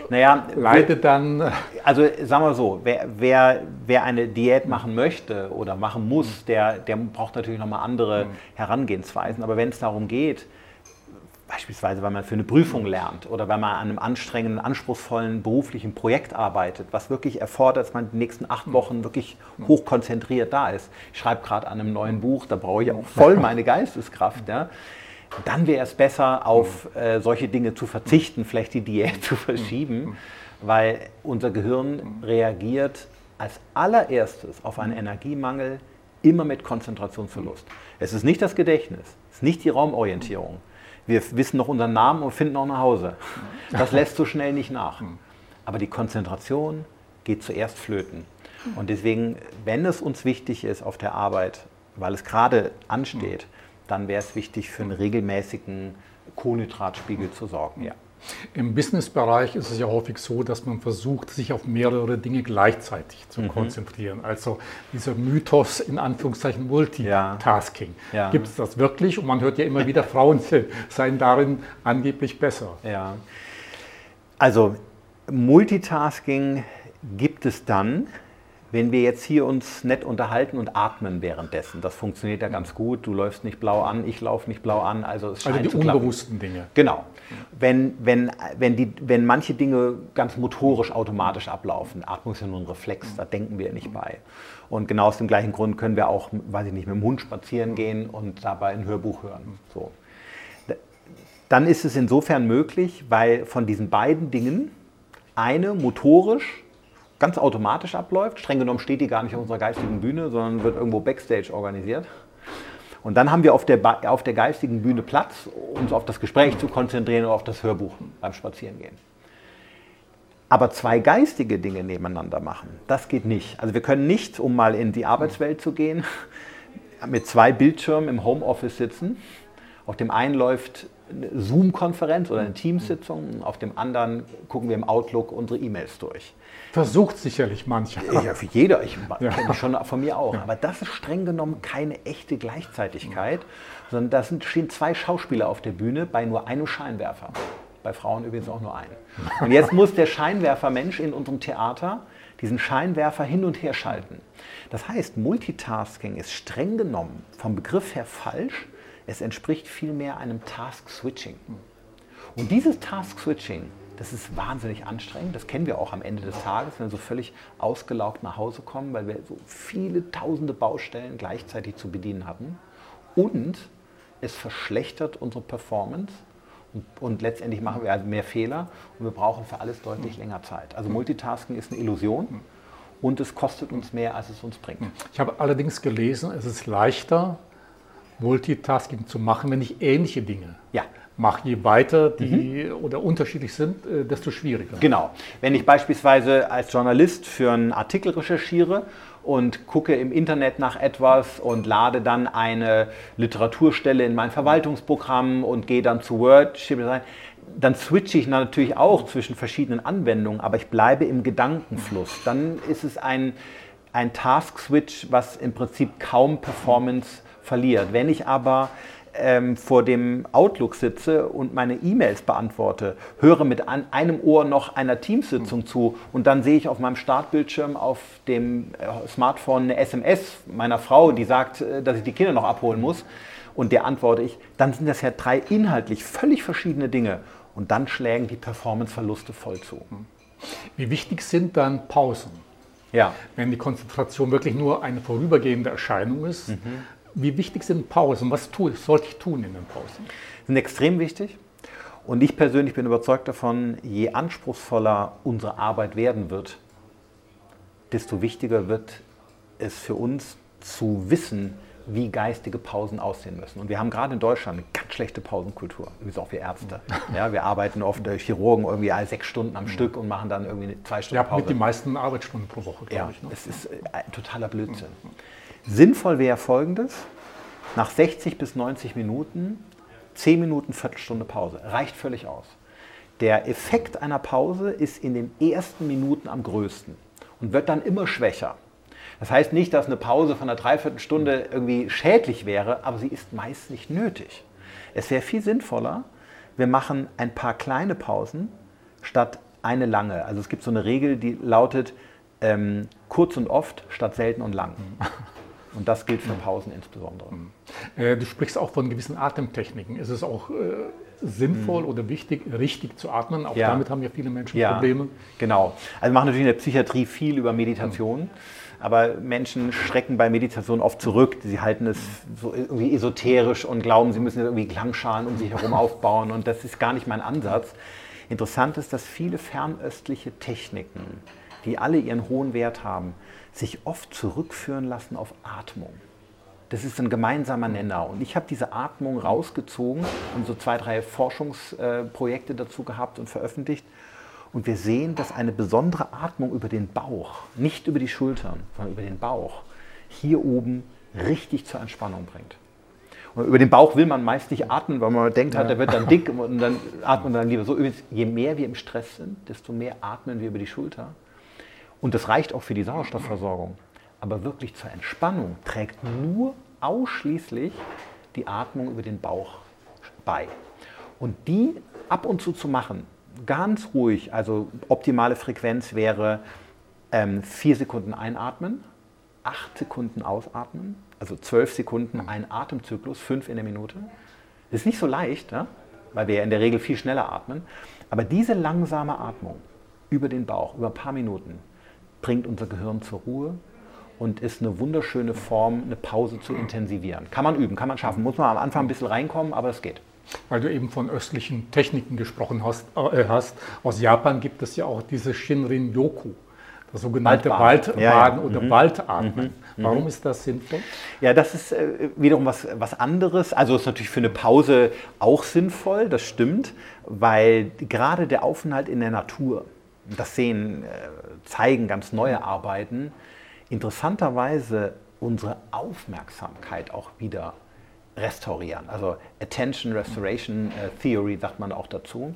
Naja, leidet dann. Also sagen wir so, wer, wer, wer, eine Diät machen möchte oder machen muss, der, der braucht natürlich nochmal andere Herangehensweisen. Aber wenn es darum geht, beispielsweise weil man für eine Prüfung lernt oder weil man an einem anstrengenden, anspruchsvollen beruflichen Projekt arbeitet, was wirklich erfordert, dass man die nächsten acht Wochen wirklich hochkonzentriert da ist. Ich schreibe gerade an einem neuen Buch, da brauche ich auch voll meine Geisteskraft. Ja. Dann wäre es besser, auf äh, solche Dinge zu verzichten, vielleicht die Diät zu verschieben, weil unser Gehirn reagiert als allererstes auf einen Energiemangel immer mit Konzentrationsverlust. Es ist nicht das Gedächtnis, es ist nicht die Raumorientierung. Wir wissen noch unseren Namen und finden auch nach Hause. Das lässt so schnell nicht nach. Aber die Konzentration geht zuerst flöten. Und deswegen, wenn es uns wichtig ist auf der Arbeit, weil es gerade ansteht, dann wäre es wichtig, für einen regelmäßigen Kohlenhydratspiegel zu sorgen. Ja. Im Businessbereich ist es ja häufig so, dass man versucht, sich auf mehrere Dinge gleichzeitig zu mhm. konzentrieren. Also dieser Mythos in Anführungszeichen Multitasking. Ja. Ja. Gibt es das wirklich? Und man hört ja immer wieder, Frauen [laughs] seien darin angeblich besser. Ja. Also Multitasking gibt es dann, wenn wir jetzt hier uns nett unterhalten und atmen währenddessen, das funktioniert ja ganz gut. Du läufst nicht blau an, ich laufe nicht blau an, also es scheint Also die unbewussten Dinge. Genau. Wenn, wenn, wenn, die, wenn manche Dinge ganz motorisch automatisch ablaufen, Atmung ist ja nur ein Reflex, da denken wir nicht bei. Und genau aus dem gleichen Grund können wir auch, weiß ich nicht, mit dem Hund spazieren gehen und dabei ein Hörbuch hören. So. Dann ist es insofern möglich, weil von diesen beiden Dingen eine motorisch ganz automatisch abläuft. Streng genommen steht die gar nicht auf unserer geistigen Bühne, sondern wird irgendwo backstage organisiert. Und dann haben wir auf der, auf der geistigen Bühne Platz, uns auf das Gespräch zu konzentrieren und auf das Hörbuch beim Spazierengehen. Aber zwei geistige Dinge nebeneinander machen, das geht nicht. Also wir können nicht, um mal in die Arbeitswelt zu gehen, [laughs] mit zwei Bildschirmen im Homeoffice sitzen. Auf dem einen läuft eine Zoom-Konferenz oder eine Teamsitzung, auf dem anderen gucken wir im Outlook unsere E-Mails durch. Versucht sicherlich mancher. Ja, für jeder. Ich [laughs] ja. kenne schon von mir auch. Ja. Aber das ist streng genommen keine echte Gleichzeitigkeit, sondern da sind, stehen zwei Schauspieler auf der Bühne bei nur einem Scheinwerfer. Bei Frauen übrigens auch nur einen. Und jetzt muss der Scheinwerfermensch in unserem Theater diesen Scheinwerfer hin und her schalten. Das heißt, Multitasking ist streng genommen vom Begriff her falsch. Es entspricht vielmehr einem Task-Switching. Und dieses Task-Switching das ist wahnsinnig anstrengend. Das kennen wir auch am Ende des Tages, wenn wir so völlig ausgelaugt nach Hause kommen, weil wir so viele tausende Baustellen gleichzeitig zu bedienen hatten. Und es verschlechtert unsere Performance. Und, und letztendlich machen wir also mehr Fehler und wir brauchen für alles deutlich länger Zeit. Also Multitasking ist eine Illusion und es kostet uns mehr, als es uns bringt. Ich habe allerdings gelesen, es ist leichter, Multitasking zu machen, wenn ich ähnliche Dinge ja mache. Je weiter die mhm. oder unterschiedlich sind, äh, desto schwieriger. Genau. Wenn ich beispielsweise als Journalist für einen Artikel recherchiere und gucke im Internet nach etwas und lade dann eine Literaturstelle in mein Verwaltungsprogramm und gehe dann zu Word, dann switche ich natürlich auch zwischen verschiedenen Anwendungen, aber ich bleibe im Gedankenfluss. Dann ist es ein, ein Task-Switch, was im Prinzip kaum Performance verliert. Wenn ich aber ähm, vor dem Outlook sitze und meine E-Mails beantworte, höre mit an einem Ohr noch einer Teamsitzung zu und dann sehe ich auf meinem Startbildschirm auf dem äh, Smartphone eine SMS meiner Frau, die sagt, äh, dass ich die Kinder noch abholen muss und der antworte ich, dann sind das ja drei inhaltlich völlig verschiedene Dinge und dann schlägen die Performanceverluste voll zu. Wie wichtig sind dann Pausen? Ja. Wenn die Konzentration wirklich nur eine vorübergehende Erscheinung ist, mhm. Wie wichtig sind Pausen? Was tue, sollte ich tun in den Pausen? Sind extrem wichtig. Und ich persönlich bin überzeugt davon, je anspruchsvoller unsere Arbeit werden wird, desto wichtiger wird es für uns zu wissen, wie geistige Pausen aussehen müssen. Und wir haben gerade in Deutschland eine ganz schlechte Pausenkultur, wie auch wir Ärzte. Ja, wir arbeiten oft, äh, Chirurgen, irgendwie alle sechs Stunden am ja. Stück und machen dann irgendwie zwei Stunden Pause. Ja, mit die meisten Arbeitsstunden pro Woche, glaube ja, ich. Ne? Es ist äh, ein totaler Blödsinn. Sinnvoll wäre folgendes: Nach 60 bis 90 Minuten 10 Minuten, Viertelstunde Pause. Reicht völlig aus. Der Effekt einer Pause ist in den ersten Minuten am größten und wird dann immer schwächer. Das heißt nicht, dass eine Pause von einer Dreiviertelstunde irgendwie schädlich wäre, aber sie ist meist nicht nötig. Es wäre viel sinnvoller, wir machen ein paar kleine Pausen statt eine lange. Also es gibt so eine Regel, die lautet ähm, kurz und oft statt selten und lang. Und das gilt für Pausen insbesondere. Mhm. Äh, du sprichst auch von gewissen Atemtechniken. Ist es auch äh, sinnvoll mhm. oder wichtig, richtig zu atmen? Auch ja. damit haben ja viele Menschen ja, Probleme. Genau. Also wir machen natürlich in der Psychiatrie viel über Meditation. Mhm. Aber Menschen schrecken bei Meditation oft zurück. Sie halten es so irgendwie esoterisch und glauben, sie müssen irgendwie Klangschalen um sich herum [laughs] aufbauen. Und das ist gar nicht mein Ansatz. Interessant ist, dass viele fernöstliche Techniken, die alle ihren hohen Wert haben, sich oft zurückführen lassen auf Atmung. Das ist ein gemeinsamer Nenner. Und ich habe diese Atmung rausgezogen und so zwei, drei Forschungsprojekte dazu gehabt und veröffentlicht. Und wir sehen, dass eine besondere Atmung über den Bauch, nicht über die Schultern, sondern über den Bauch, hier oben richtig zur Entspannung bringt. Und über den Bauch will man meist nicht atmen, weil man denkt, ja. der wird dann dick [laughs] und dann atmet man dann lieber so. Übrigens, je mehr wir im Stress sind, desto mehr atmen wir über die Schulter. Und das reicht auch für die Sauerstoffversorgung. Aber wirklich zur Entspannung trägt nur ausschließlich die Atmung über den Bauch bei. Und die ab und zu zu machen, ganz ruhig, also optimale Frequenz wäre ähm, vier Sekunden einatmen, acht Sekunden ausatmen, also zwölf Sekunden ein Atemzyklus, fünf in der Minute. Das ist nicht so leicht, ja? weil wir ja in der Regel viel schneller atmen. Aber diese langsame Atmung über den Bauch, über ein paar Minuten, bringt unser Gehirn zur Ruhe und ist eine wunderschöne Form, eine Pause zu intensivieren. Kann man üben, kann man schaffen. Muss man am Anfang ein bisschen reinkommen, aber es geht. Weil du eben von östlichen Techniken gesprochen hast, äh, hast. Aus Japan gibt es ja auch diese Shinrin Yoku das sogenannte Waldbaden ja, ja. oder mhm. Waldatmen. Mhm. mhm. Warum ist das sinnvoll? Ja, das ist äh, wiederum was, was anderes. Also ist natürlich für eine Pause auch sinnvoll, das stimmt, weil gerade der Aufenthalt in der Natur, das sehen, äh, zeigen ganz neue Arbeiten, interessanterweise unsere Aufmerksamkeit auch wieder restaurieren. Also Attention Restoration äh, Theory sagt man auch dazu,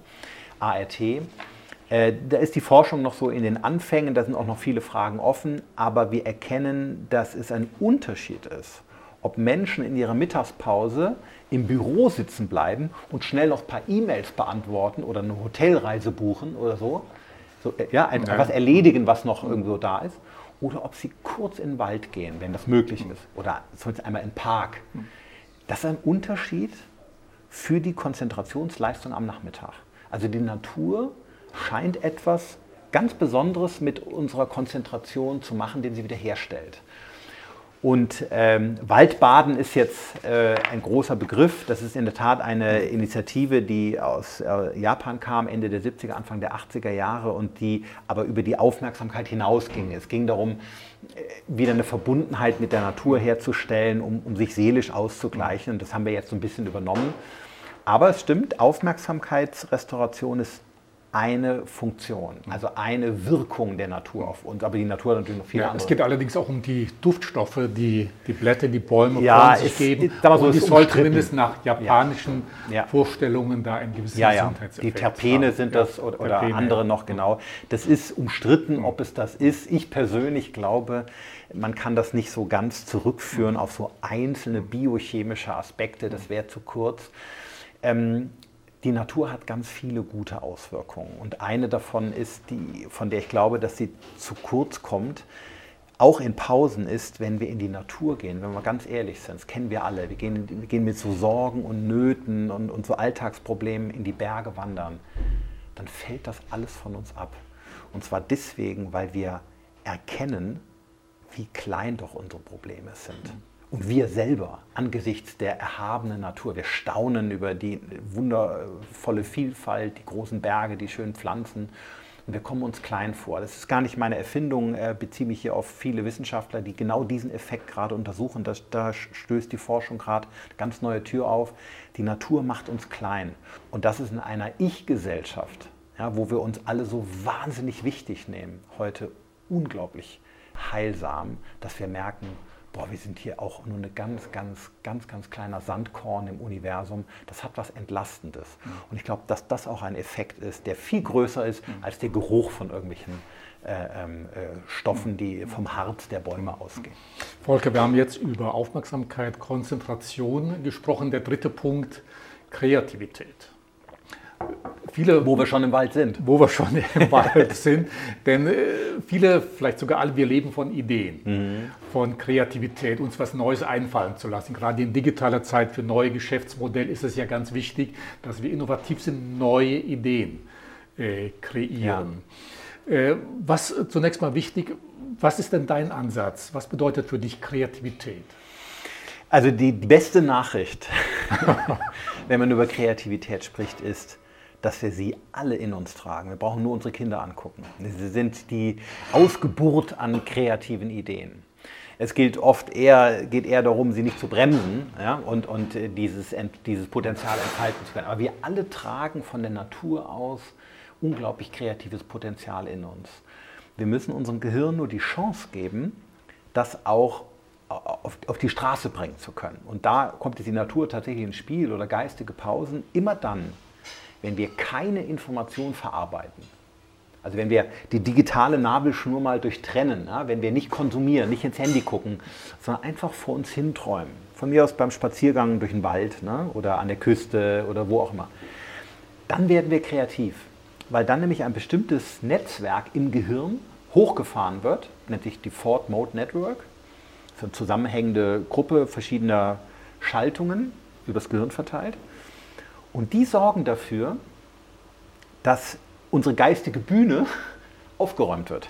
ART. Äh, da ist die Forschung noch so in den Anfängen, da sind auch noch viele Fragen offen, aber wir erkennen, dass es ein Unterschied ist, ob Menschen in ihrer Mittagspause im Büro sitzen bleiben und schnell noch ein paar E-Mails beantworten oder eine Hotelreise buchen oder so, so äh, ja, ein, ja. was erledigen, was noch irgendwo da ist, oder ob sie kurz in den Wald gehen, wenn das möglich ist, oder zumindest einmal in den Park. Das ist ein Unterschied für die Konzentrationsleistung am Nachmittag. Also die Natur scheint etwas ganz Besonderes mit unserer Konzentration zu machen, den sie wiederherstellt. Und ähm, Waldbaden ist jetzt äh, ein großer Begriff. Das ist in der Tat eine Initiative, die aus äh, Japan kam, Ende der 70er, Anfang der 80er Jahre und die aber über die Aufmerksamkeit hinausging. Es ging darum, äh, wieder eine Verbundenheit mit der Natur herzustellen, um, um sich seelisch auszugleichen. Und das haben wir jetzt so ein bisschen übernommen. Aber es stimmt, Aufmerksamkeitsrestauration ist eine Funktion, also eine Wirkung der Natur auf uns. Aber die Natur hat natürlich noch viele ja, andere. Es geht allerdings auch um die Duftstoffe, die die Blätter, die Bäume ja, von sich geben. So, und die soll zumindest nach japanischen ja. Vorstellungen da ein gewisses ja, ja. Die Terpene haben. sind das oder, oder andere noch genau. Das ist umstritten, ob es das ist. Ich persönlich glaube, man kann das nicht so ganz zurückführen auf so einzelne biochemische Aspekte. Das wäre zu kurz. Ähm, die Natur hat ganz viele gute Auswirkungen. Und eine davon ist, die, von der ich glaube, dass sie zu kurz kommt, auch in Pausen ist, wenn wir in die Natur gehen, wenn wir ganz ehrlich sind, das kennen wir alle, wir gehen, wir gehen mit so Sorgen und Nöten und, und so Alltagsproblemen in die Berge wandern, dann fällt das alles von uns ab. Und zwar deswegen, weil wir erkennen, wie klein doch unsere Probleme sind. Und wir selber angesichts der erhabenen Natur, wir staunen über die wundervolle Vielfalt, die großen Berge, die schönen Pflanzen. Und wir kommen uns klein vor. Das ist gar nicht meine Erfindung, äh, beziehe mich hier auf viele Wissenschaftler, die genau diesen Effekt gerade untersuchen. Das, da stößt die Forschung gerade eine ganz neue Tür auf. Die Natur macht uns klein. Und das ist in einer Ich-Gesellschaft, ja, wo wir uns alle so wahnsinnig wichtig nehmen, heute unglaublich heilsam, dass wir merken, boah, wir sind hier auch nur ein ganz, ganz, ganz, ganz kleiner Sandkorn im Universum. Das hat was Entlastendes. Mhm. Und ich glaube, dass das auch ein Effekt ist, der viel größer ist mhm. als der Geruch von irgendwelchen äh, ähm, äh, Stoffen, die vom Harz der Bäume ausgehen. Volker, wir haben jetzt über Aufmerksamkeit, Konzentration gesprochen. Der dritte Punkt, Kreativität viele, wo wir schon im Wald sind. Wo wir schon im [laughs] Wald sind. Denn äh, viele, vielleicht sogar alle, wir leben von Ideen, mhm. von Kreativität, uns was Neues einfallen zu lassen. Gerade in digitaler Zeit für neue Geschäftsmodelle ist es ja ganz wichtig, dass wir innovativ sind, neue Ideen äh, kreieren. Ja. Äh, was zunächst mal wichtig, was ist denn dein Ansatz? Was bedeutet für dich Kreativität? Also die beste Nachricht, [laughs] wenn man über Kreativität spricht, ist, dass wir sie alle in uns tragen. Wir brauchen nur unsere Kinder angucken. Sie sind die Ausgeburt an kreativen Ideen. Es gilt oft eher, geht eher darum, sie nicht zu bremsen ja, und, und dieses, dieses Potenzial entfalten zu können. Aber wir alle tragen von der Natur aus unglaublich kreatives Potenzial in uns. Wir müssen unserem Gehirn nur die Chance geben, das auch auf, auf, die Straße bringen zu können. Und da kommt jetzt die Natur tatsächlich ins Spiel oder geistige Pausen. Immer dann, wenn wir keine Information verarbeiten, also wenn wir die digitale Nabelschnur mal durchtrennen, ja, wenn wir nicht konsumieren, nicht ins Handy gucken, sondern einfach vor uns hinträumen, von mir aus beim Spaziergang durch den Wald ne, oder an der Küste oder wo auch immer, dann werden wir kreativ, weil dann nämlich ein bestimmtes Netzwerk im Gehirn hochgefahren wird, nennt sich Default Mode Network. Das eine zusammenhängende Gruppe verschiedener Schaltungen übers Gehirn verteilt. Und die sorgen dafür, dass unsere geistige Bühne [laughs] aufgeräumt wird.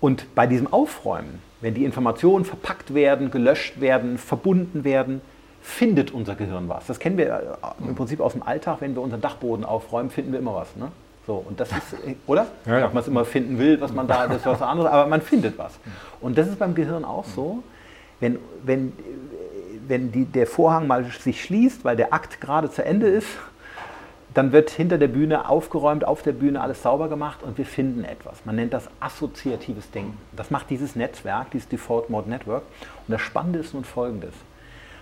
Und bei diesem Aufräumen, wenn die Informationen verpackt werden, gelöscht werden, verbunden werden, findet unser Gehirn was. Das kennen wir äh, im Prinzip aus dem Alltag, wenn wir unseren Dachboden aufräumen, finden wir immer was. Ne? So, und das ist, äh, oder? Ja, ja. Ob man es immer finden will, was man da, das ist was anderes, aber man findet was. Und das ist beim Gehirn auch so. Wenn, wenn, wenn die, der Vorhang mal sich schließt, weil der Akt gerade zu Ende ist, dann wird hinter der Bühne aufgeräumt, auf der Bühne alles sauber gemacht und wir finden etwas. Man nennt das assoziatives Denken. Das macht dieses Netzwerk, dieses Default Mode Network. Und das Spannende ist nun folgendes.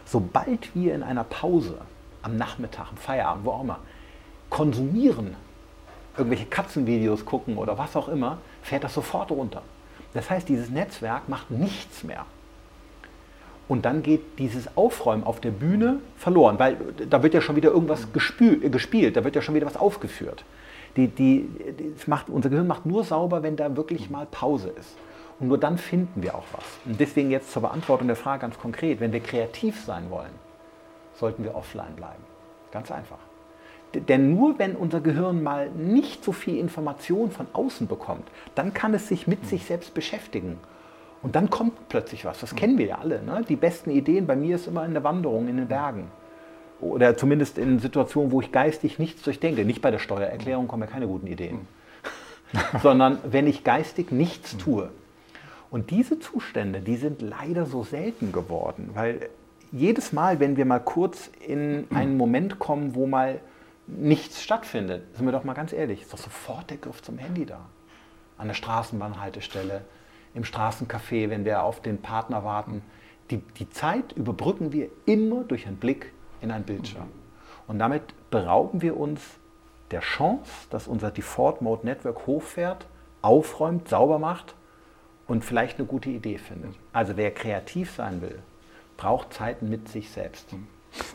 Sobald wir in einer Pause, am Nachmittag, am Feierabend, wo auch immer, konsumieren, irgendwelche Katzenvideos gucken oder was auch immer, fährt das sofort runter. Das heißt, dieses Netzwerk macht nichts mehr. Und dann geht dieses Aufräumen auf der Bühne verloren, weil da wird ja schon wieder irgendwas gespül, gespielt, da wird ja schon wieder was aufgeführt. Die, die macht, unser Gehirn macht nur sauber, wenn da wirklich mal Pause ist. Und nur dann finden wir auch was. Und deswegen jetzt zur Beantwortung der Frage ganz konkret, wenn wir kreativ sein wollen, sollten wir offline bleiben. Ganz einfach. Denn nur wenn unser Gehirn mal nicht so viel Information von außen bekommt, dann kann es sich mit sich selbst beschäftigen und dann kommt plötzlich was. Das kennen wir ja alle. Ne? Die besten Ideen bei mir ist immer in der Wanderung in den Bergen. Oder zumindest in Situationen, wo ich geistig nichts durchdenke. Nicht bei der Steuererklärung kommen ja keine guten Ideen. [laughs] Sondern wenn ich geistig nichts tue. Und diese Zustände, die sind leider so selten geworden, weil jedes Mal, wenn wir mal kurz in einen Moment kommen, wo mal nichts stattfindet, sind wir doch mal ganz ehrlich, ist doch sofort der Griff zum Handy da. An der Straßenbahnhaltestelle, im Straßencafé, wenn wir auf den Partner warten. Die, die Zeit überbrücken wir immer durch einen Blick in ein Bildschirm. Und damit berauben wir uns der Chance, dass unser Default Mode Network hochfährt, aufräumt, sauber macht und vielleicht eine gute Idee findet. Also wer kreativ sein will, braucht Zeiten mit sich selbst.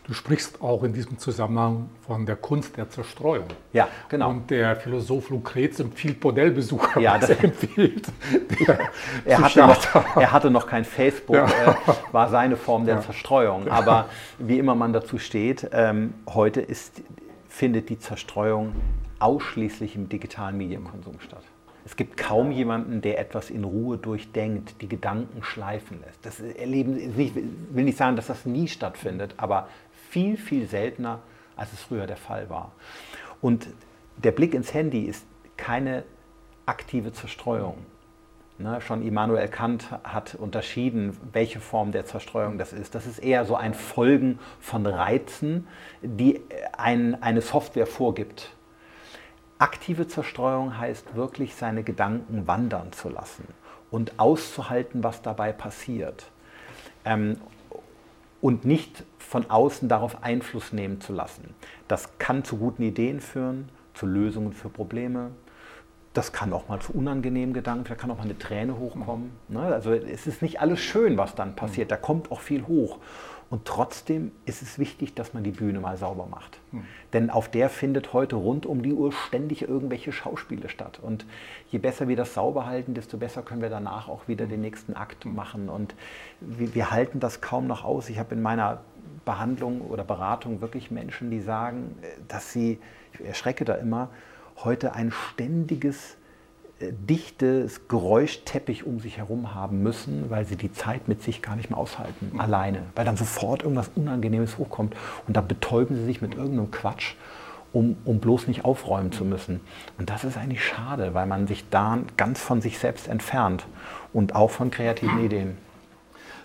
Du sprichst auch in diesem Zusammenhang von der Kunst der Zerstreuung. Ja, genau. Und der Philosoph Lucrez empfiehlt Bordellbesucher, ja, das empfiehlt. [laughs] er, hatte noch, er, hatte noch, kein Facebook, ja. äh, war seine Form der ja. Zerstreuung. Aber wie immer man dazu steht, ähm, heute ist, findet die Zerstreuung ausschließlich im digitalen Medienkonsum statt. Es gibt kaum jemanden, der etwas in Ruhe durchdenkt, die Gedanken schleifen lässt. Das erleben, ich will nicht sagen, dass das nie stattfindet, aber viel, viel seltener, als es früher der Fall war. Und der Blick ins Handy ist keine aktive Zerstreuung. Ne, schon Immanuel Kant hat unterschieden, welche Form der Zerstreuung das ist. Das ist eher so ein Folgen von Reizen, die ein, eine Software vorgibt. Aktive Zerstreuung heißt wirklich, seine Gedanken wandern zu lassen und auszuhalten, was dabei passiert. Ähm, und nicht von außen darauf Einfluss nehmen zu lassen. Das kann zu guten Ideen führen, zu Lösungen für Probleme. Das kann auch mal zu unangenehmen Gedanken, da kann auch mal eine Träne hochkommen. Ne? Also es ist nicht alles schön, was dann passiert, da kommt auch viel hoch. Und trotzdem ist es wichtig, dass man die Bühne mal sauber macht. Mhm. Denn auf der findet heute rund um die Uhr ständig irgendwelche Schauspiele statt. Und je besser wir das sauber halten, desto besser können wir danach auch wieder den nächsten Akt hm. machen. Und wir, wir halten das kaum noch aus. Ich habe in meiner Behandlung oder Beratung wirklich Menschen, die sagen, äh, dass sie, ich erschrecke da immer, heute ein ständiges dichtes Geräuschteppich um sich herum haben müssen, weil sie die Zeit mit sich gar nicht mehr aushalten, mhm. alleine. Weil dann sofort irgendwas Unangenehmes hochkommt und dann betäuben sie sich mit irgendeinem Quatsch, um, um bloß nicht aufräumen zu müssen. Und das ist eigentlich schade, weil man sich da ganz von sich selbst entfernt und auch von kreativen Ideen.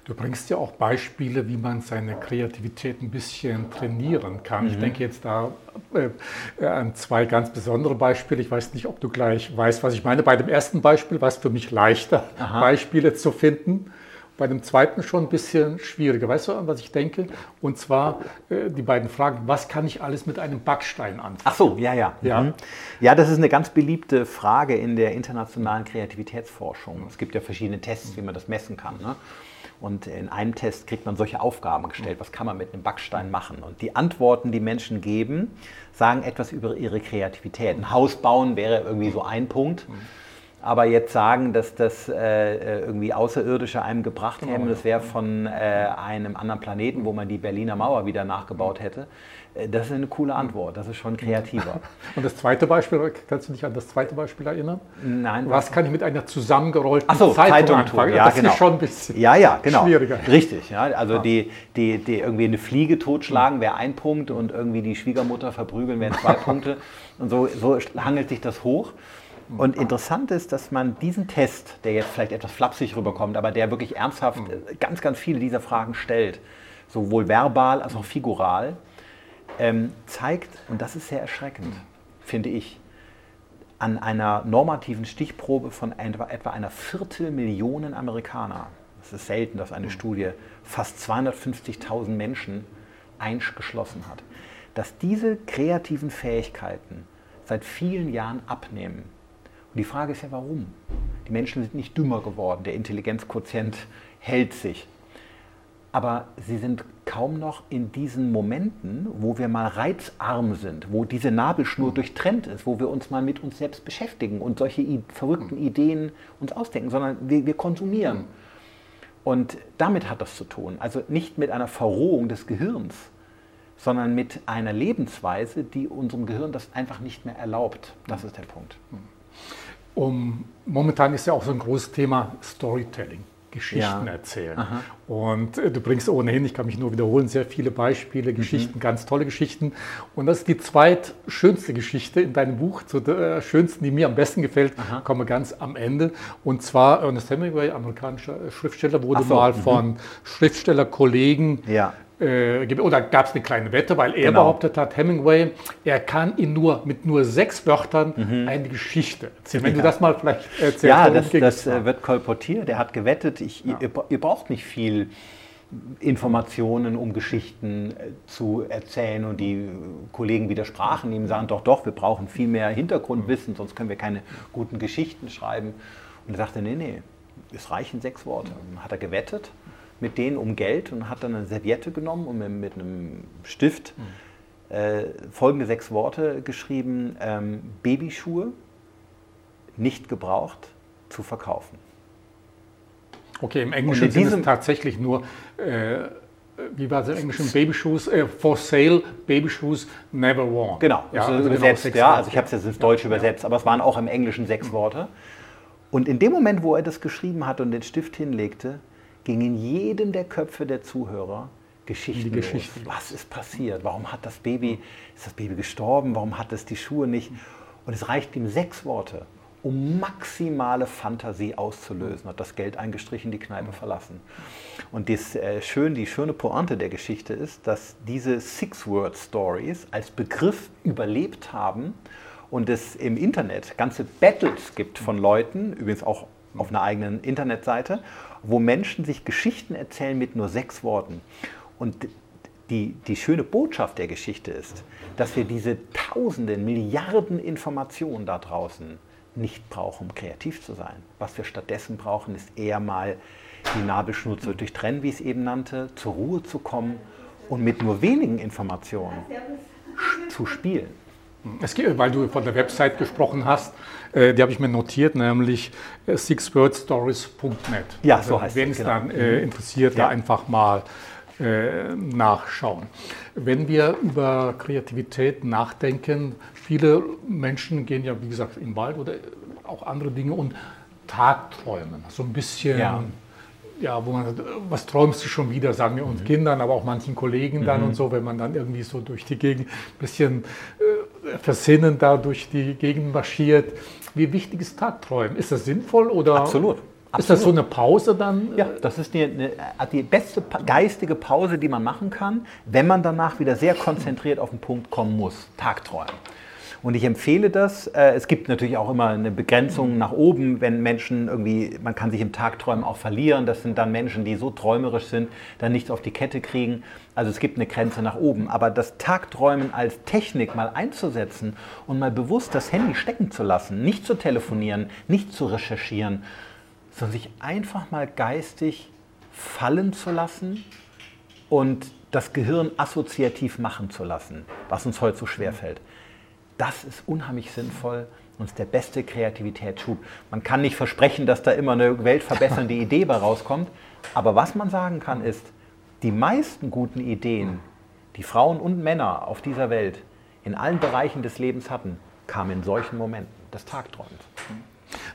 Du bringst ja auch Beispiele, wie man seine Kreativität ein bisschen trainieren kann. Mhm. Ich denke jetzt da äh, an zwei ganz besondere Beispiele. Ich weiß nicht, ob du gleich weißt, was ich meine. Bei dem ersten Beispiel war es für mich leichter, Aha. Beispiele zu finden. Bei dem zweiten schon ein bisschen schwieriger. Weißt du, an was ich denke? Und zwar äh, die beiden Fragen, was kann ich alles mit einem Backstein anfangen? Ach so, ja, ja. Ja, mhm. ja das ist eine ganz beliebte Frage in der internationalen Kreativitätsforschung. Es gibt ja verschiedene Tests, wie man das messen kann. Ne? Und in einem Test kriegt man solche Aufgaben gestellt, was kann man mit einem Backstein machen. Und die Antworten, die Menschen geben, sagen etwas über ihre Kreativität. Ein Haus bauen wäre irgendwie so ein Punkt. Aber jetzt sagen, dass das äh, irgendwie Außerirdische einem gebracht genau, hätten, das wäre von äh, einem anderen Planeten, wo man die Berliner Mauer wieder nachgebaut hätte, äh, das ist eine coole Antwort. Das ist schon kreativer. [laughs] Und das zweite Beispiel, kannst du dich an das zweite Beispiel erinnern? Nein. Was kann ich mit einer zusammengerollten so, Zeitung, Zeitung anfangen? Ja, das genau. ist schon ein bisschen ja, ja, genau. schwieriger. Richtig. Ja, also ja. Die, die, die irgendwie eine Fliege totschlagen wäre ein Punkt und irgendwie die Schwiegermutter verprügeln wären zwei [laughs] Punkte. Und so, so hangelt sich das hoch. Und interessant ist, dass man diesen Test, der jetzt vielleicht etwas flapsig rüberkommt, aber der wirklich ernsthaft mhm. ganz, ganz viele dieser Fragen stellt, sowohl verbal als auch figural, ähm, zeigt, und das ist sehr erschreckend, finde ich, an einer normativen Stichprobe von etwa, etwa einer Viertelmillion Amerikaner, es ist selten, dass eine mhm. Studie fast 250.000 Menschen eingeschlossen hat, dass diese kreativen Fähigkeiten seit vielen Jahren abnehmen. Und die Frage ist ja, warum? Die Menschen sind nicht dümmer geworden, der Intelligenzquotient hält sich. Aber sie sind kaum noch in diesen Momenten, wo wir mal reizarm sind, wo diese Nabelschnur hm. durchtrennt ist, wo wir uns mal mit uns selbst beschäftigen und solche verrückten hm. Ideen uns ausdenken, sondern wir, wir konsumieren. Hm. Und damit hat das zu tun. Also nicht mit einer Verrohung des Gehirns, sondern mit einer Lebensweise, die unserem Gehirn das einfach nicht mehr erlaubt. Das ist der Punkt. Um, momentan ist ja auch so ein großes Thema Storytelling. Geschichten ja. erzählen. Aha. Und äh, du bringst ohnehin, ich kann mich nur wiederholen, sehr viele Beispiele, mhm. Geschichten, mhm. ganz tolle Geschichten. Und das ist die zweitschönste Geschichte in deinem Buch, zu der schönsten, die mir am besten gefällt, Aha. komme ganz am Ende. Und zwar Ernest Hemingway, amerikanischer Schriftsteller, wurde so. mal mhm. von Schriftstellerkollegen ja äh, oder gab es eine kleine Wette, weil er genau. behauptet hat, Hemingway, er kann in nur, mit nur sechs Wörtern mhm. eine Geschichte erzählen. Wenn ja. du das mal vielleicht erzählst. Ja, das, das äh, wird kolportiert. Er hat gewettet, ich, ja. ihr, ihr, braucht nicht viel Informationen, um Geschichten äh, zu erzählen. Und die Kollegen widersprachen ihm, sagen doch, doch, wir brauchen viel mehr Hintergrundwissen, sonst können wir keine guten Geschichten schreiben. Und er sagte, nee, nee, es reichen sechs Worte. Und hat er gewettet mit denen um Geld und hat dann eine Serviette genommen und mit, einem Stift mhm. äh, folgende sechs Worte geschrieben: ähm, Babyschuhe nicht gebraucht zu verkaufen. Okay, im Englischen sind es tatsächlich nur, äh, wie war es im Englischen, Babyshoes, äh, for sale, Babyshoes never worn. Genau, ja, also übersetzt, ja, also ich habe es jetzt ins Deutsche ja, übersetzt, aber es waren auch im Englischen sechs mhm. Worte. Und in dem Moment, wo er das geschrieben hat und den Stift hinlegte, ging in jedem der Köpfe der Zuhörer Geschichten, Geschichten. Was ist passiert? Warum hat das Baby, ist das Baby gestorben? Warum hat es die Schuhe nicht? Und es reicht ihm sechs Worte, um maximale Fantasie auszulösen, hat das Geld eingestrichen, die Kneipe verlassen. Und das, äh, schön, die schöne Pointe der Geschichte ist, dass diese Six-Word-Stories als Begriff überlebt haben und es im Internet ganze Battles gibt von Leuten, übrigens auch auf einer eigenen Internetseite, wo Menschen sich Geschichten erzählen mit nur sechs Worten. Und die, die schöne Botschaft der Geschichte ist, dass wir diese tausenden, Milliarden Informationen da draußen nicht brauchen, um kreativ zu sein. Was wir stattdessen brauchen, ist eher mal die Nabelschnur zu durchtrennen, wie ich es eben nannte, zur Ruhe zu kommen und mit nur wenigen Informationen zu spielen. Es geht, weil du von der Website gesprochen hast, äh, die habe ich mir notiert, nämlich äh, sixwordstories.net. Ja, also, so heißt Wenn es genau. dann äh, mhm. interessiert, ja. da einfach mal äh, nachschauen. Wenn wir über Kreativität nachdenken, viele Menschen gehen ja, wie gesagt, im Wald oder auch andere Dinge und Tagträumen, so ein bisschen. Ja ja, wo man sagt, was träumst du schon wieder, sagen wir uns mhm. Kindern, aber auch manchen Kollegen dann mhm. und so, wenn man dann irgendwie so durch die Gegend ein bisschen äh, versinnend da durch die Gegend marschiert. Wie wichtig ist Tagträumen? Ist das sinnvoll oder? Absolut. Ist das so eine Pause dann? Ja, das ist die, eine, die beste geistige Pause, die man machen kann, wenn man danach wieder sehr konzentriert auf den Punkt kommen muss. Tagträumen. Und ich empfehle das. Äh, es gibt natürlich auch immer eine Begrenzung nach oben, wenn Menschen irgendwie, man kann sich im Tagträumen auch verlieren. Das sind dann Menschen, die so träumerisch sind, dann nichts auf die Kette kriegen. Also es gibt eine Grenze nach oben. Aber das Tagträumen als Technik mal einzusetzen und mal bewusst das Handy stecken zu lassen, nicht zu telefonieren, nicht zu recherchieren, sondern sich einfach mal geistig fallen zu lassen und das Gehirn assoziativ machen zu lassen, was uns heute so schwer fällt das ist unheimlich sinnvoll und ist der beste Kreativitätsschub. Man kann nicht versprechen, dass da immer eine weltverbessernde [laughs] Idee bei rauskommt, aber was man sagen kann ist, die meisten guten Ideen, die Frauen und Männer auf dieser Welt in allen Bereichen des Lebens hatten, kamen in solchen Momenten des Tagträumens.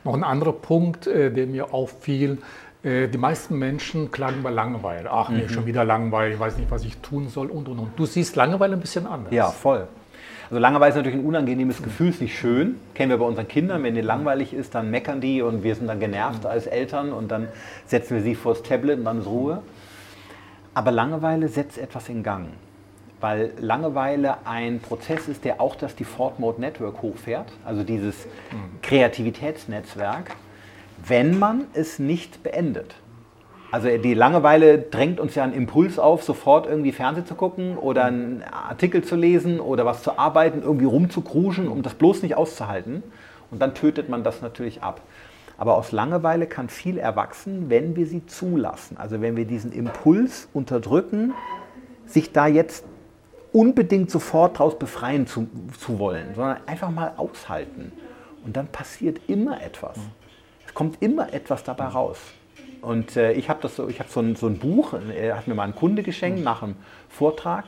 Noch ein anderer Punkt, äh, der mir auffiel, äh, die meisten Menschen klagen bei Langeweile. Ach, mir mhm. schon wieder Langeweile, ich weiß nicht, was ich tun soll und und und. Du siehst Langeweile ein bisschen anders. Ja, voll. Also Langeweile ist natürlich ein unangenehmes Gefühl, ist nicht schön. Kennen wir bei unseren Kindern, wenn denen langweilig ist, dann meckern die und wir sind dann genervt als Eltern und dann setzen wir sie vor das Tablet und dann ist Ruhe. Aber Langeweile setzt etwas in Gang, weil Langeweile ein Prozess ist, der auch das Default Mode Network hochfährt, also dieses Kreativitätsnetzwerk, wenn man es nicht beendet. Also die Langeweile drängt uns ja einen Impuls auf, sofort irgendwie Fernsehen zu gucken oder einen Artikel zu lesen oder was zu arbeiten, irgendwie rumzukruschen, um das bloß nicht auszuhalten. Und dann tötet man das natürlich ab. Aber aus Langeweile kann viel erwachsen, wenn wir sie zulassen. Also wenn wir diesen Impuls unterdrücken, sich da jetzt unbedingt sofort daraus befreien zu, zu wollen, sondern einfach mal aushalten. Und dann passiert immer etwas. Es kommt immer etwas dabei raus. Und äh, ich habe das so, ich habe so, ein, so ein Buch, er hat mir mal ein Kunde geschenkt nach einem Vortrag.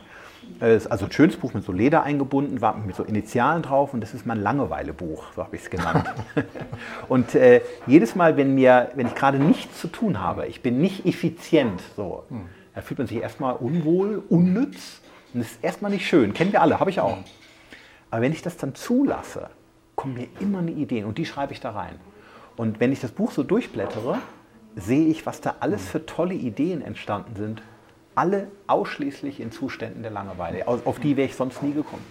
Äh, also ein schönes Buch mit so Leder eingebunden, war mit so Initialen drauf und das ist mein Langeweilebuch, so habe ich es genannt. [laughs] und äh, jedes Mal, wenn, mir, wenn ich gerade nichts zu tun habe, ich bin nicht effizient, so, hm. da fühlt man sich erstmal unwohl, unnütz und das ist erstmal nicht schön. Kennen wir alle, habe ich auch. Hm. Aber wenn ich das dann zulasse, kommen mir immer eine Ideen und die schreibe ich da rein. Und wenn ich das Buch so durchblättere, sehe ich, was da alles für tolle Ideen entstanden sind. Alle ausschließlich in Zuständen der Langeweile. Auf die wäre ich sonst nie gekommen.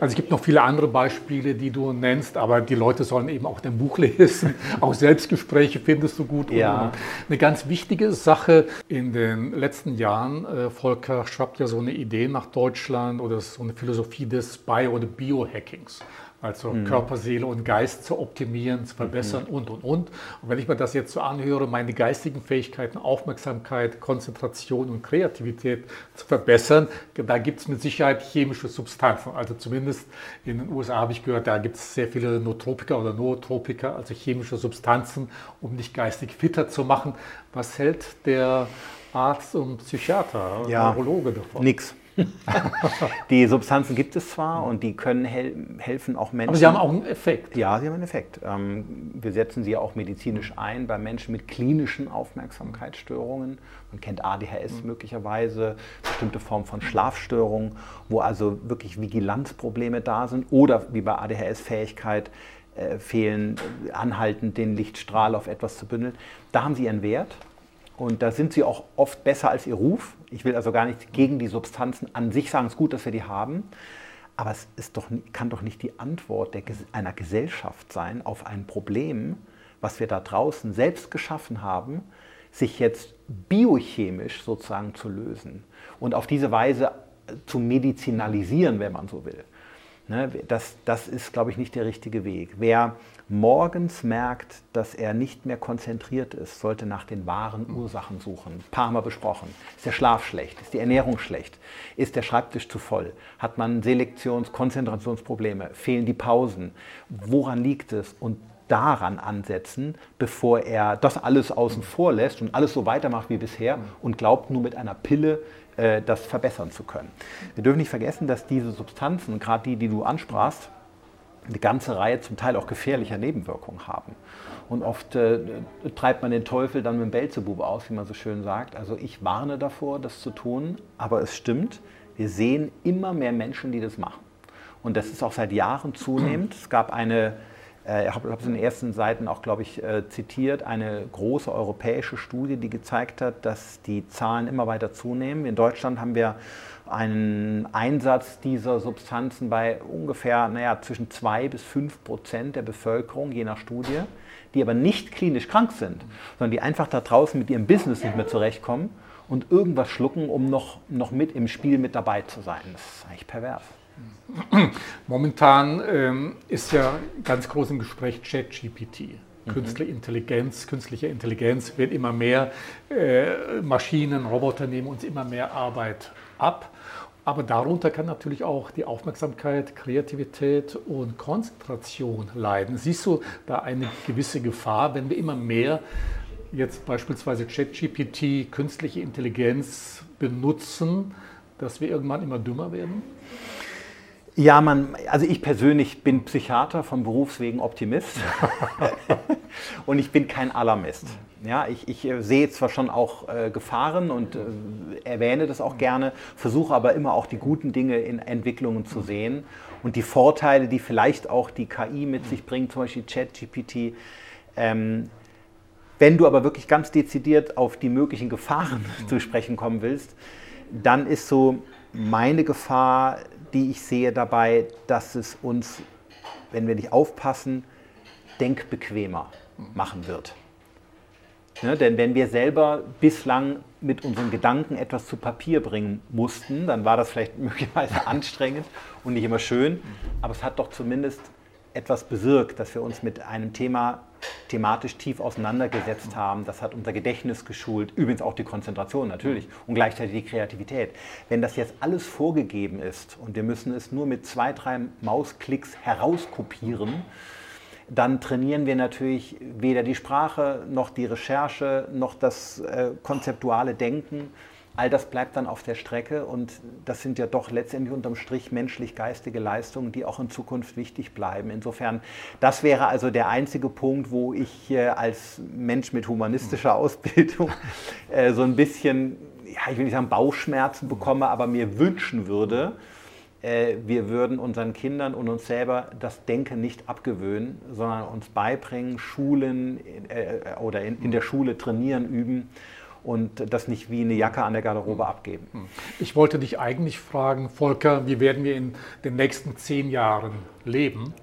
Also es gibt noch viele andere Beispiele, die du nennst, aber die Leute sollen eben auch dein Buch [laughs] lesen. auch Selbstgespräche findest du gut. Ja. Eine ganz wichtige Sache in den letzten Jahren, äh, Volker schwappt ja so eine Idee nach Deutschland oder so eine Philosophie des Bio- oder Biohackings also mhm. Körper, Seele und Geist zu optimieren, zu verbessern mhm. und, und, und. Und wenn ich mir das jetzt so anhöre, meine geistigen Fähigkeiten, Aufmerksamkeit, Konzentration und Kreativität zu verbessern, da gibt es mit Sicherheit chemische Substanzen. Also zumindest in den USA habe ich gehört, da gibt es sehr viele Nootropika oder Nootropika, also chemische Substanzen, um dich geistig fitter zu machen. Was hält der Arzt und Psychiater, ja, Neurologe davon? Nix. [laughs] die Substanzen gibt es zwar und die können hel helfen auch Menschen. Aber sie haben auch einen Effekt. Ja, sie haben einen Effekt. Ähm, wir setzen sie auch medizinisch ein bei Menschen mit klinischen Aufmerksamkeitsstörungen. Man kennt ADHS mhm. möglicherweise, bestimmte Formen von Schlafstörungen, wo also wirklich Vigilanzprobleme da sind oder wie bei ADHS-Fähigkeit äh, fehlen, anhaltend den Lichtstrahl auf etwas zu bündeln. Da haben sie ihren Wert. Und da sind sie auch oft besser als ihr Ruf. Ich will also gar nicht gegen die Substanzen an sich sagen, es ist gut, dass wir die haben. Aber es ist doch, kann doch nicht die Antwort der, einer Gesellschaft sein auf ein Problem, was wir da draußen selbst geschaffen haben, sich jetzt biochemisch sozusagen zu lösen und auf diese Weise zu medizinalisieren, wenn man so will. Ne, das, das ist, glaube ich, nicht der richtige Weg. Wer morgens merkt, dass er nicht mehr konzentriert ist, sollte nach den wahren Ursachen suchen. Ein paar Mal besprochen. Ist der Schlaf schlecht? Ist die Ernährung schlecht? Ist der Schreibtisch zu voll? Hat man Selektions-, Konzentrationsprobleme? Fehlen die Pausen? Woran liegt es? Und daran ansetzen, bevor er das alles außen vor lässt und alles so weitermacht wie bisher und glaubt, nur mit einer Pille äh, das verbessern zu können. Wir dürfen nicht vergessen, dass diese Substanzen, gerade die, die du ansprachst, eine ganze Reihe zum Teil auch gefährlicher Nebenwirkungen haben. Und oft äh, treibt man den Teufel dann mit dem Belzebub aus, wie man so schön sagt. Also ich warne davor, das zu tun, aber es stimmt, wir sehen immer mehr Menschen, die das machen. Und das ist auch seit Jahren zunehmend. Es gab eine ich habe es in den ersten Seiten auch, glaube ich, äh, zitiert, eine große europäische Studie, die gezeigt hat, dass die Zahlen immer weiter zunehmen. In Deutschland haben wir einen Einsatz dieser Substanzen bei ungefähr naja, zwischen 2 bis 5 Prozent der Bevölkerung, je nach Studie, die aber nicht klinisch krank sind, sondern die einfach da draußen mit ihrem Business nicht mehr zurechtkommen und irgendwas schlucken, um noch, noch mit im Spiel mit dabei zu sein. Das ist eigentlich pervers. [clears throat] Momentan ähm, ist ja ganz groß im Gespräch ChatGPT. Mhm. Künstliche Intelligenz, künstliche Intelligenz wird immer mehr, äh, Maschinen, Roboter nehmen uns immer mehr Arbeit ab. Aber darunter kann natürlich auch die Aufmerksamkeit, Kreativität und Konzentration leiden. Siehst du da eine gewisse Gefahr, wenn wir immer mehr jetzt beispielsweise ChatGPT, künstliche Intelligenz benutzen, dass wir irgendwann immer dümmer werden? Ja, man, also ich persönlich bin Psychiater von Berufswegen Optimist [laughs] und ich bin kein Alarmist. Ja, ich, ich äh, sehe zwar schon auch äh, Gefahren und äh, erwähne das auch gerne, versuche aber immer auch die guten Dinge in Entwicklungen zu sehen und die Vorteile, die vielleicht auch die KI mit sich bringt, zum Beispiel ChatGPT. Ähm, wenn du aber wirklich ganz dezidiert auf die möglichen Gefahren [laughs] zu sprechen kommen willst, dann ist so meine Gefahr, die ich sehe dabei, dass es uns, wenn wir nicht aufpassen, denkbequemer machen wird. Ne, denn wenn wir selber bislang mit unseren Gedanken etwas zu Papier bringen mussten, dann war das vielleicht [laughs] möglicherweise anstrengend und nicht immer schön, aber es hat doch zumindest etwas bewirkt, dass wir uns mit einem Thema thematisch tief auseinandergesetzt haben. Das hat unser Gedächtnis geschult, übrigens auch die Konzentration natürlich und gleichzeitig die Kreativität. Wenn das jetzt alles vorgegeben ist und wir müssen es nur mit zwei, drei Mausklicks herauskopieren, dann trainieren wir natürlich weder die Sprache noch die Recherche noch das äh, konzeptuale Denken. All das bleibt dann auf der Strecke und das sind ja doch letztendlich unterm Strich menschlich-geistige Leistungen, die auch in Zukunft wichtig bleiben. Insofern, das wäre also der einzige Punkt, wo ich äh, als Mensch mit humanistischer Ausbildung [laughs] äh, so ein bisschen, ja, ich will nicht sagen Bauchschmerzen bekomme, aber mir wünschen würde, äh, wir würden unseren Kindern und uns selber das Denken nicht abgewöhnen, sondern uns beibringen, schulen oder in, in, der Schule trainieren, üben und das nicht wie eine Jacke an der Garderobe abgeben. Hm. Ich wollte dich eigentlich fragen, Volker, wie werden wir in den nächsten zehn Jahren leben?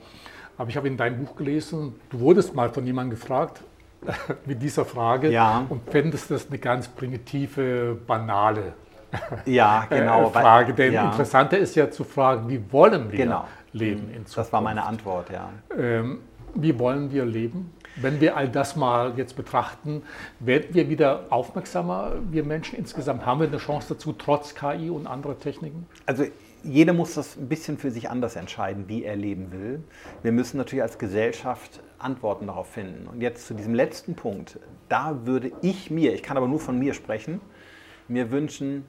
Aber ich habe in deinem Buch gelesen, du wurdest mal von jemandem gefragt, [laughs] mit dieser Frage ja. und fändest das eine ganz primitive, banale [laughs] ja, genau. Frage. Denn ja. interessanter ist ja zu fragen, wie wollen wir genau. leben in Zukunft? Das war meine Antwort, ja. Ähm, wie wollen wir leben? Wenn wir all das mal jetzt betrachten, werden wir wieder aufmerksamer, wir Menschen insgesamt? Haben wir eine Chance dazu, trotz KI und anderer Techniken? Also jeder muss das ein bisschen für sich anders entscheiden, wie er leben will. Wir müssen natürlich als Gesellschaft Antworten darauf finden. Und jetzt zu diesem letzten Punkt, da würde ich mir, ich kann aber nur von mir sprechen, mir wünschen,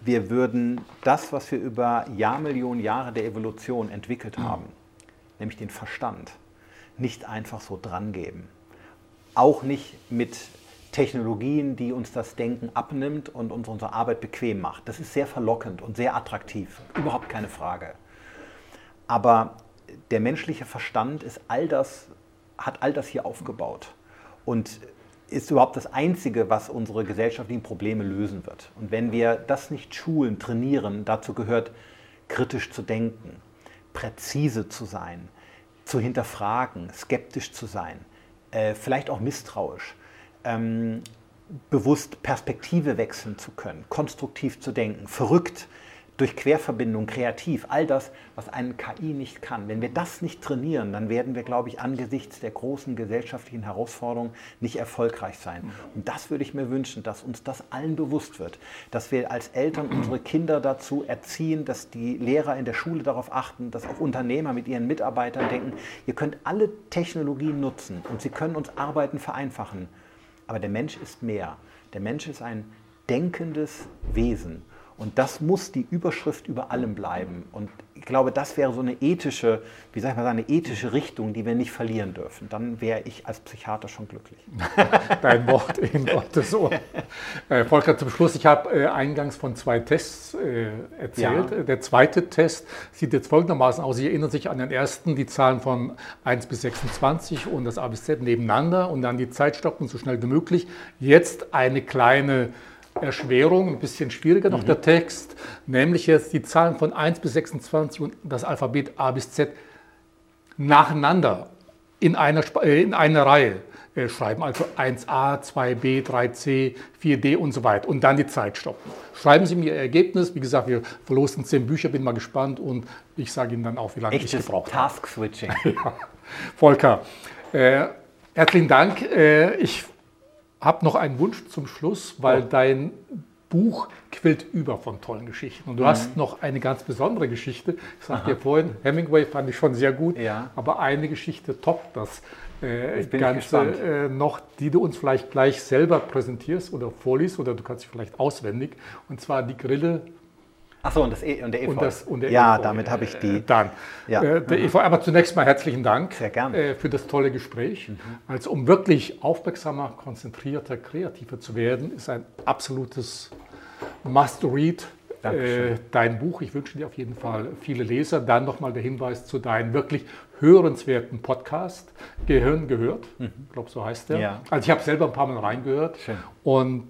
wir würden das, was wir über Jahrmillionen Jahre der Evolution entwickelt haben, nämlich den Verstand, nicht einfach so drangeben. Auch nicht mit Technologien, die uns das Denken abnimmt und uns unsere Arbeit bequem macht. Das ist sehr verlockend und sehr attraktiv, überhaupt keine Frage. Aber der menschliche Verstand ist all das, hat all das hier aufgebaut. Und ist überhaupt das Einzige, was unsere gesellschaftlichen Probleme lösen wird. Und wenn wir das nicht schulen, trainieren, dazu gehört kritisch zu denken, präzise zu sein, zu hinterfragen, skeptisch zu sein, äh, vielleicht auch misstrauisch, ähm, bewusst Perspektive wechseln zu können, konstruktiv zu denken, verrückt durch Querverbindung, kreativ, all das, was eine KI nicht kann. Wenn wir das nicht trainieren, dann werden wir, glaube ich, angesichts der großen gesellschaftlichen Herausforderungen nicht erfolgreich sein. Und das würde ich mir wünschen, dass uns das allen bewusst wird, dass wir als Eltern unsere Kinder dazu erziehen, dass die Lehrer in der Schule darauf achten, dass auch Unternehmer mit ihren Mitarbeitern denken, ihr könnt alle Technologien nutzen und sie können uns Arbeiten vereinfachen. Aber der Mensch ist mehr. Der Mensch ist ein denkendes Wesen. Und das muss die Überschrift über allem bleiben. Und ich glaube, das wäre so eine ethische, wie sag ich mal, eine ethische Richtung, die wir nicht verlieren dürfen. Dann wäre ich als Psychiater schon glücklich. [laughs] Dein Wort in Gottes Ohr. [laughs] Äh, Volker, zum Schluss, ich habe äh, eingangs von zwei Tests äh, erzählt. Ja. Der zweite Test sieht jetzt folgendermaßen aus. Sie erinnern sich an den ersten, die Zahlen von 1 bis 26 und das A bis Z nebeneinander und dann die Zeit stoppen, so schnell wie möglich. Jetzt eine kleine Erschwerung, ein bisschen schwieriger noch mhm. der Text, nämlich jetzt die Zahlen von 1 bis 26 und das Alphabet A bis Z nacheinander in einer, äh, in einer Reihe äh, schreiben, also 1a, 2b, 3c, 4d und so weiter und dann die Zeit stoppen. Schreiben Sie mir Ihr Ergebnis, wie gesagt, wir verlosen zehn Bücher, bin mal gespannt und ich sage Ihnen dann auch, wie lange Echtes ich gebraucht habe. Task-Switching. ja. [laughs] Volker, äh, herzlichen Dank. Äh, ich habe noch einen Wunsch zum Schluss, weil oh. dein Buch quillt über von tollen Geschichten. Und du mhm. hast noch eine ganz besondere Geschichte. Ich sagte dir vorhin, Hemingway fand ich schon sehr gut, ja. aber eine Geschichte toppt das äh, Ganze äh, noch, die du uns vielleicht gleich selber präsentierst oder vorliest oder du kannst sie vielleicht auswendig. Und zwar die Grille Achso, und, e und der Efeu. Und das, und der ja, Efeu. damit habe ich die. Äh, dann. Ja. Äh, der mhm. Efeu, aber zunächst mal herzlichen Dank Sehr gerne. Äh, für das tolle Gespräch. Mhm. Also, um wirklich aufmerksamer, konzentrierter, kreativer zu werden, ist ein absolutes Must-Read. Äh, dein Buch. Ich wünsche dir auf jeden Fall viele Leser. Dann nochmal der Hinweis zu deinem wirklich hörenswerten Podcast, Gehirn gehört. Mhm. Ich glaube, so heißt der. Ja. Also ich habe selber ein paar Mal reingehört. Schön. Und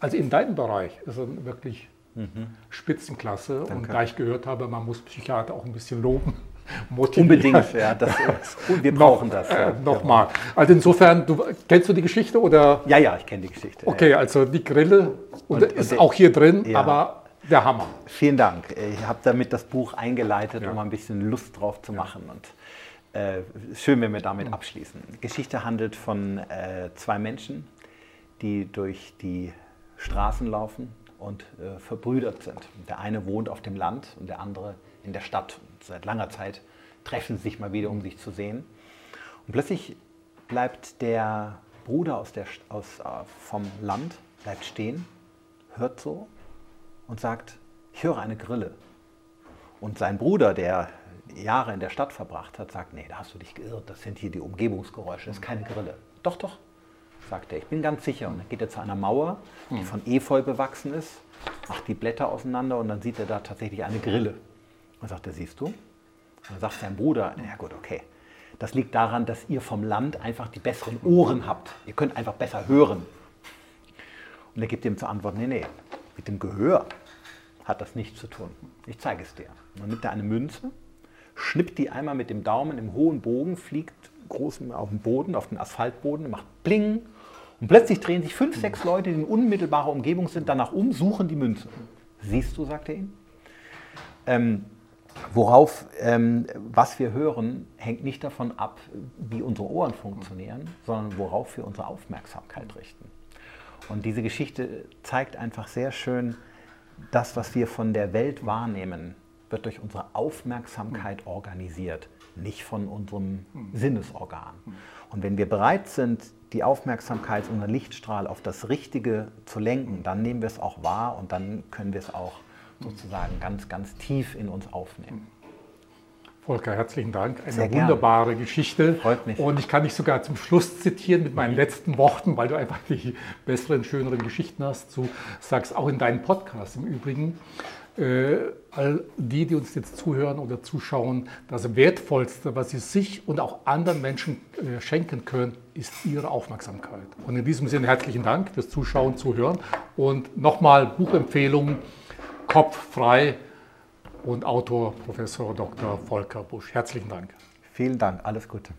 also in deinem Bereich ist er wirklich mhm. Spitzenklasse. Danke. Und da ich gehört habe, man muss Psychiater auch ein bisschen loben. [laughs] Motivieren. Unbedingt, ja. Das, [laughs] wir brauchen Noch, das. Ja. Äh, Nochmal. Also insofern, du, kennst du die Geschichte oder? Ja, ja, ich kenne die Geschichte. Okay, also die Grille und, und ist und auch hier drin, ja. aber der Hammer. Vielen Dank. Ich habe damit das Buch eingeleitet, ja. um ein bisschen Lust drauf zu machen. Und äh, schön, wenn wir damit mhm. abschließen. Die Geschichte handelt von äh, zwei Menschen, die durch die Straßen laufen und äh, verbrüdert sind. Der eine wohnt auf dem Land und der andere in der Stadt. Und seit langer Zeit treffen sie sich mal wieder, um sich zu sehen. Und plötzlich bleibt der Bruder aus der, aus, äh, vom Land bleibt stehen, hört so und sagt, ich höre eine Grille. Und sein Bruder, der Jahre in der Stadt verbracht hat, sagt, nee, da hast du dich geirrt, das sind hier die Umgebungsgeräusche, das ist keine Grille. Doch, doch, sagt er, ich bin ganz sicher. Und dann geht er zu einer Mauer, die hm. von Efeu bewachsen ist, macht die Blätter auseinander und dann sieht er da tatsächlich eine Grille. Und sagt er, siehst du? Und dann sagt sein Bruder, ja gut, okay. Das liegt daran, dass ihr vom Land einfach die besseren Ohren habt. Ihr könnt einfach besser hören. Und er gibt ihm zur Antwort, nee, nee, mit dem Gehör hat das nichts zu tun. Ich zeige es dir. Und dann nimmt er eine Münze, schnippt die einmal mit dem Daumen im hohen Bogen, fliegt groß auf den Boden, auf den Asphaltboden, macht Bling und plötzlich drehen sich fünf, sechs Leute, die in unmittelbarer Umgebung sind, danach um, suchen die Münze. Siehst du, sagt er ihm. Ähm, worauf, ähm, was wir hören, hängt nicht davon ab, wie unsere Ohren funktionieren, sondern worauf wir unsere Aufmerksamkeit richten. Und diese Geschichte zeigt einfach sehr schön, das, was wir von der Welt wahrnehmen, wird durch unsere Aufmerksamkeit organisiert, nicht von unserem Sinnesorgan. Und wenn wir bereit sind, die Aufmerksamkeit, unseren Lichtstrahl auf das Richtige zu lenken, dann nehmen wir es auch wahr und dann können wir es auch sozusagen ganz, ganz tief in uns aufnehmen. Volker, herzlichen Dank. Eine Sehr wunderbare gern. Geschichte. Freut mich. Und ich kann dich sogar zum Schluss zitieren mit meinen letzten Worten, weil du einfach die besseren, schöneren Geschichten hast. Du sagst auch in deinem Podcast im Übrigen, all die, die uns jetzt zuhören oder zuschauen, das Wertvollste, was sie sich und auch anderen Menschen äh, schenken können, ist ihre Aufmerksamkeit. Und in diesem Sinne herzlichen Dank fürs Zuschauen, Zuhören und nochmal Buchempfehlung Kopf frei und Autor Professor Dr. Volker Busch. Herzlichen Dank. Vielen Dank, alles Gute.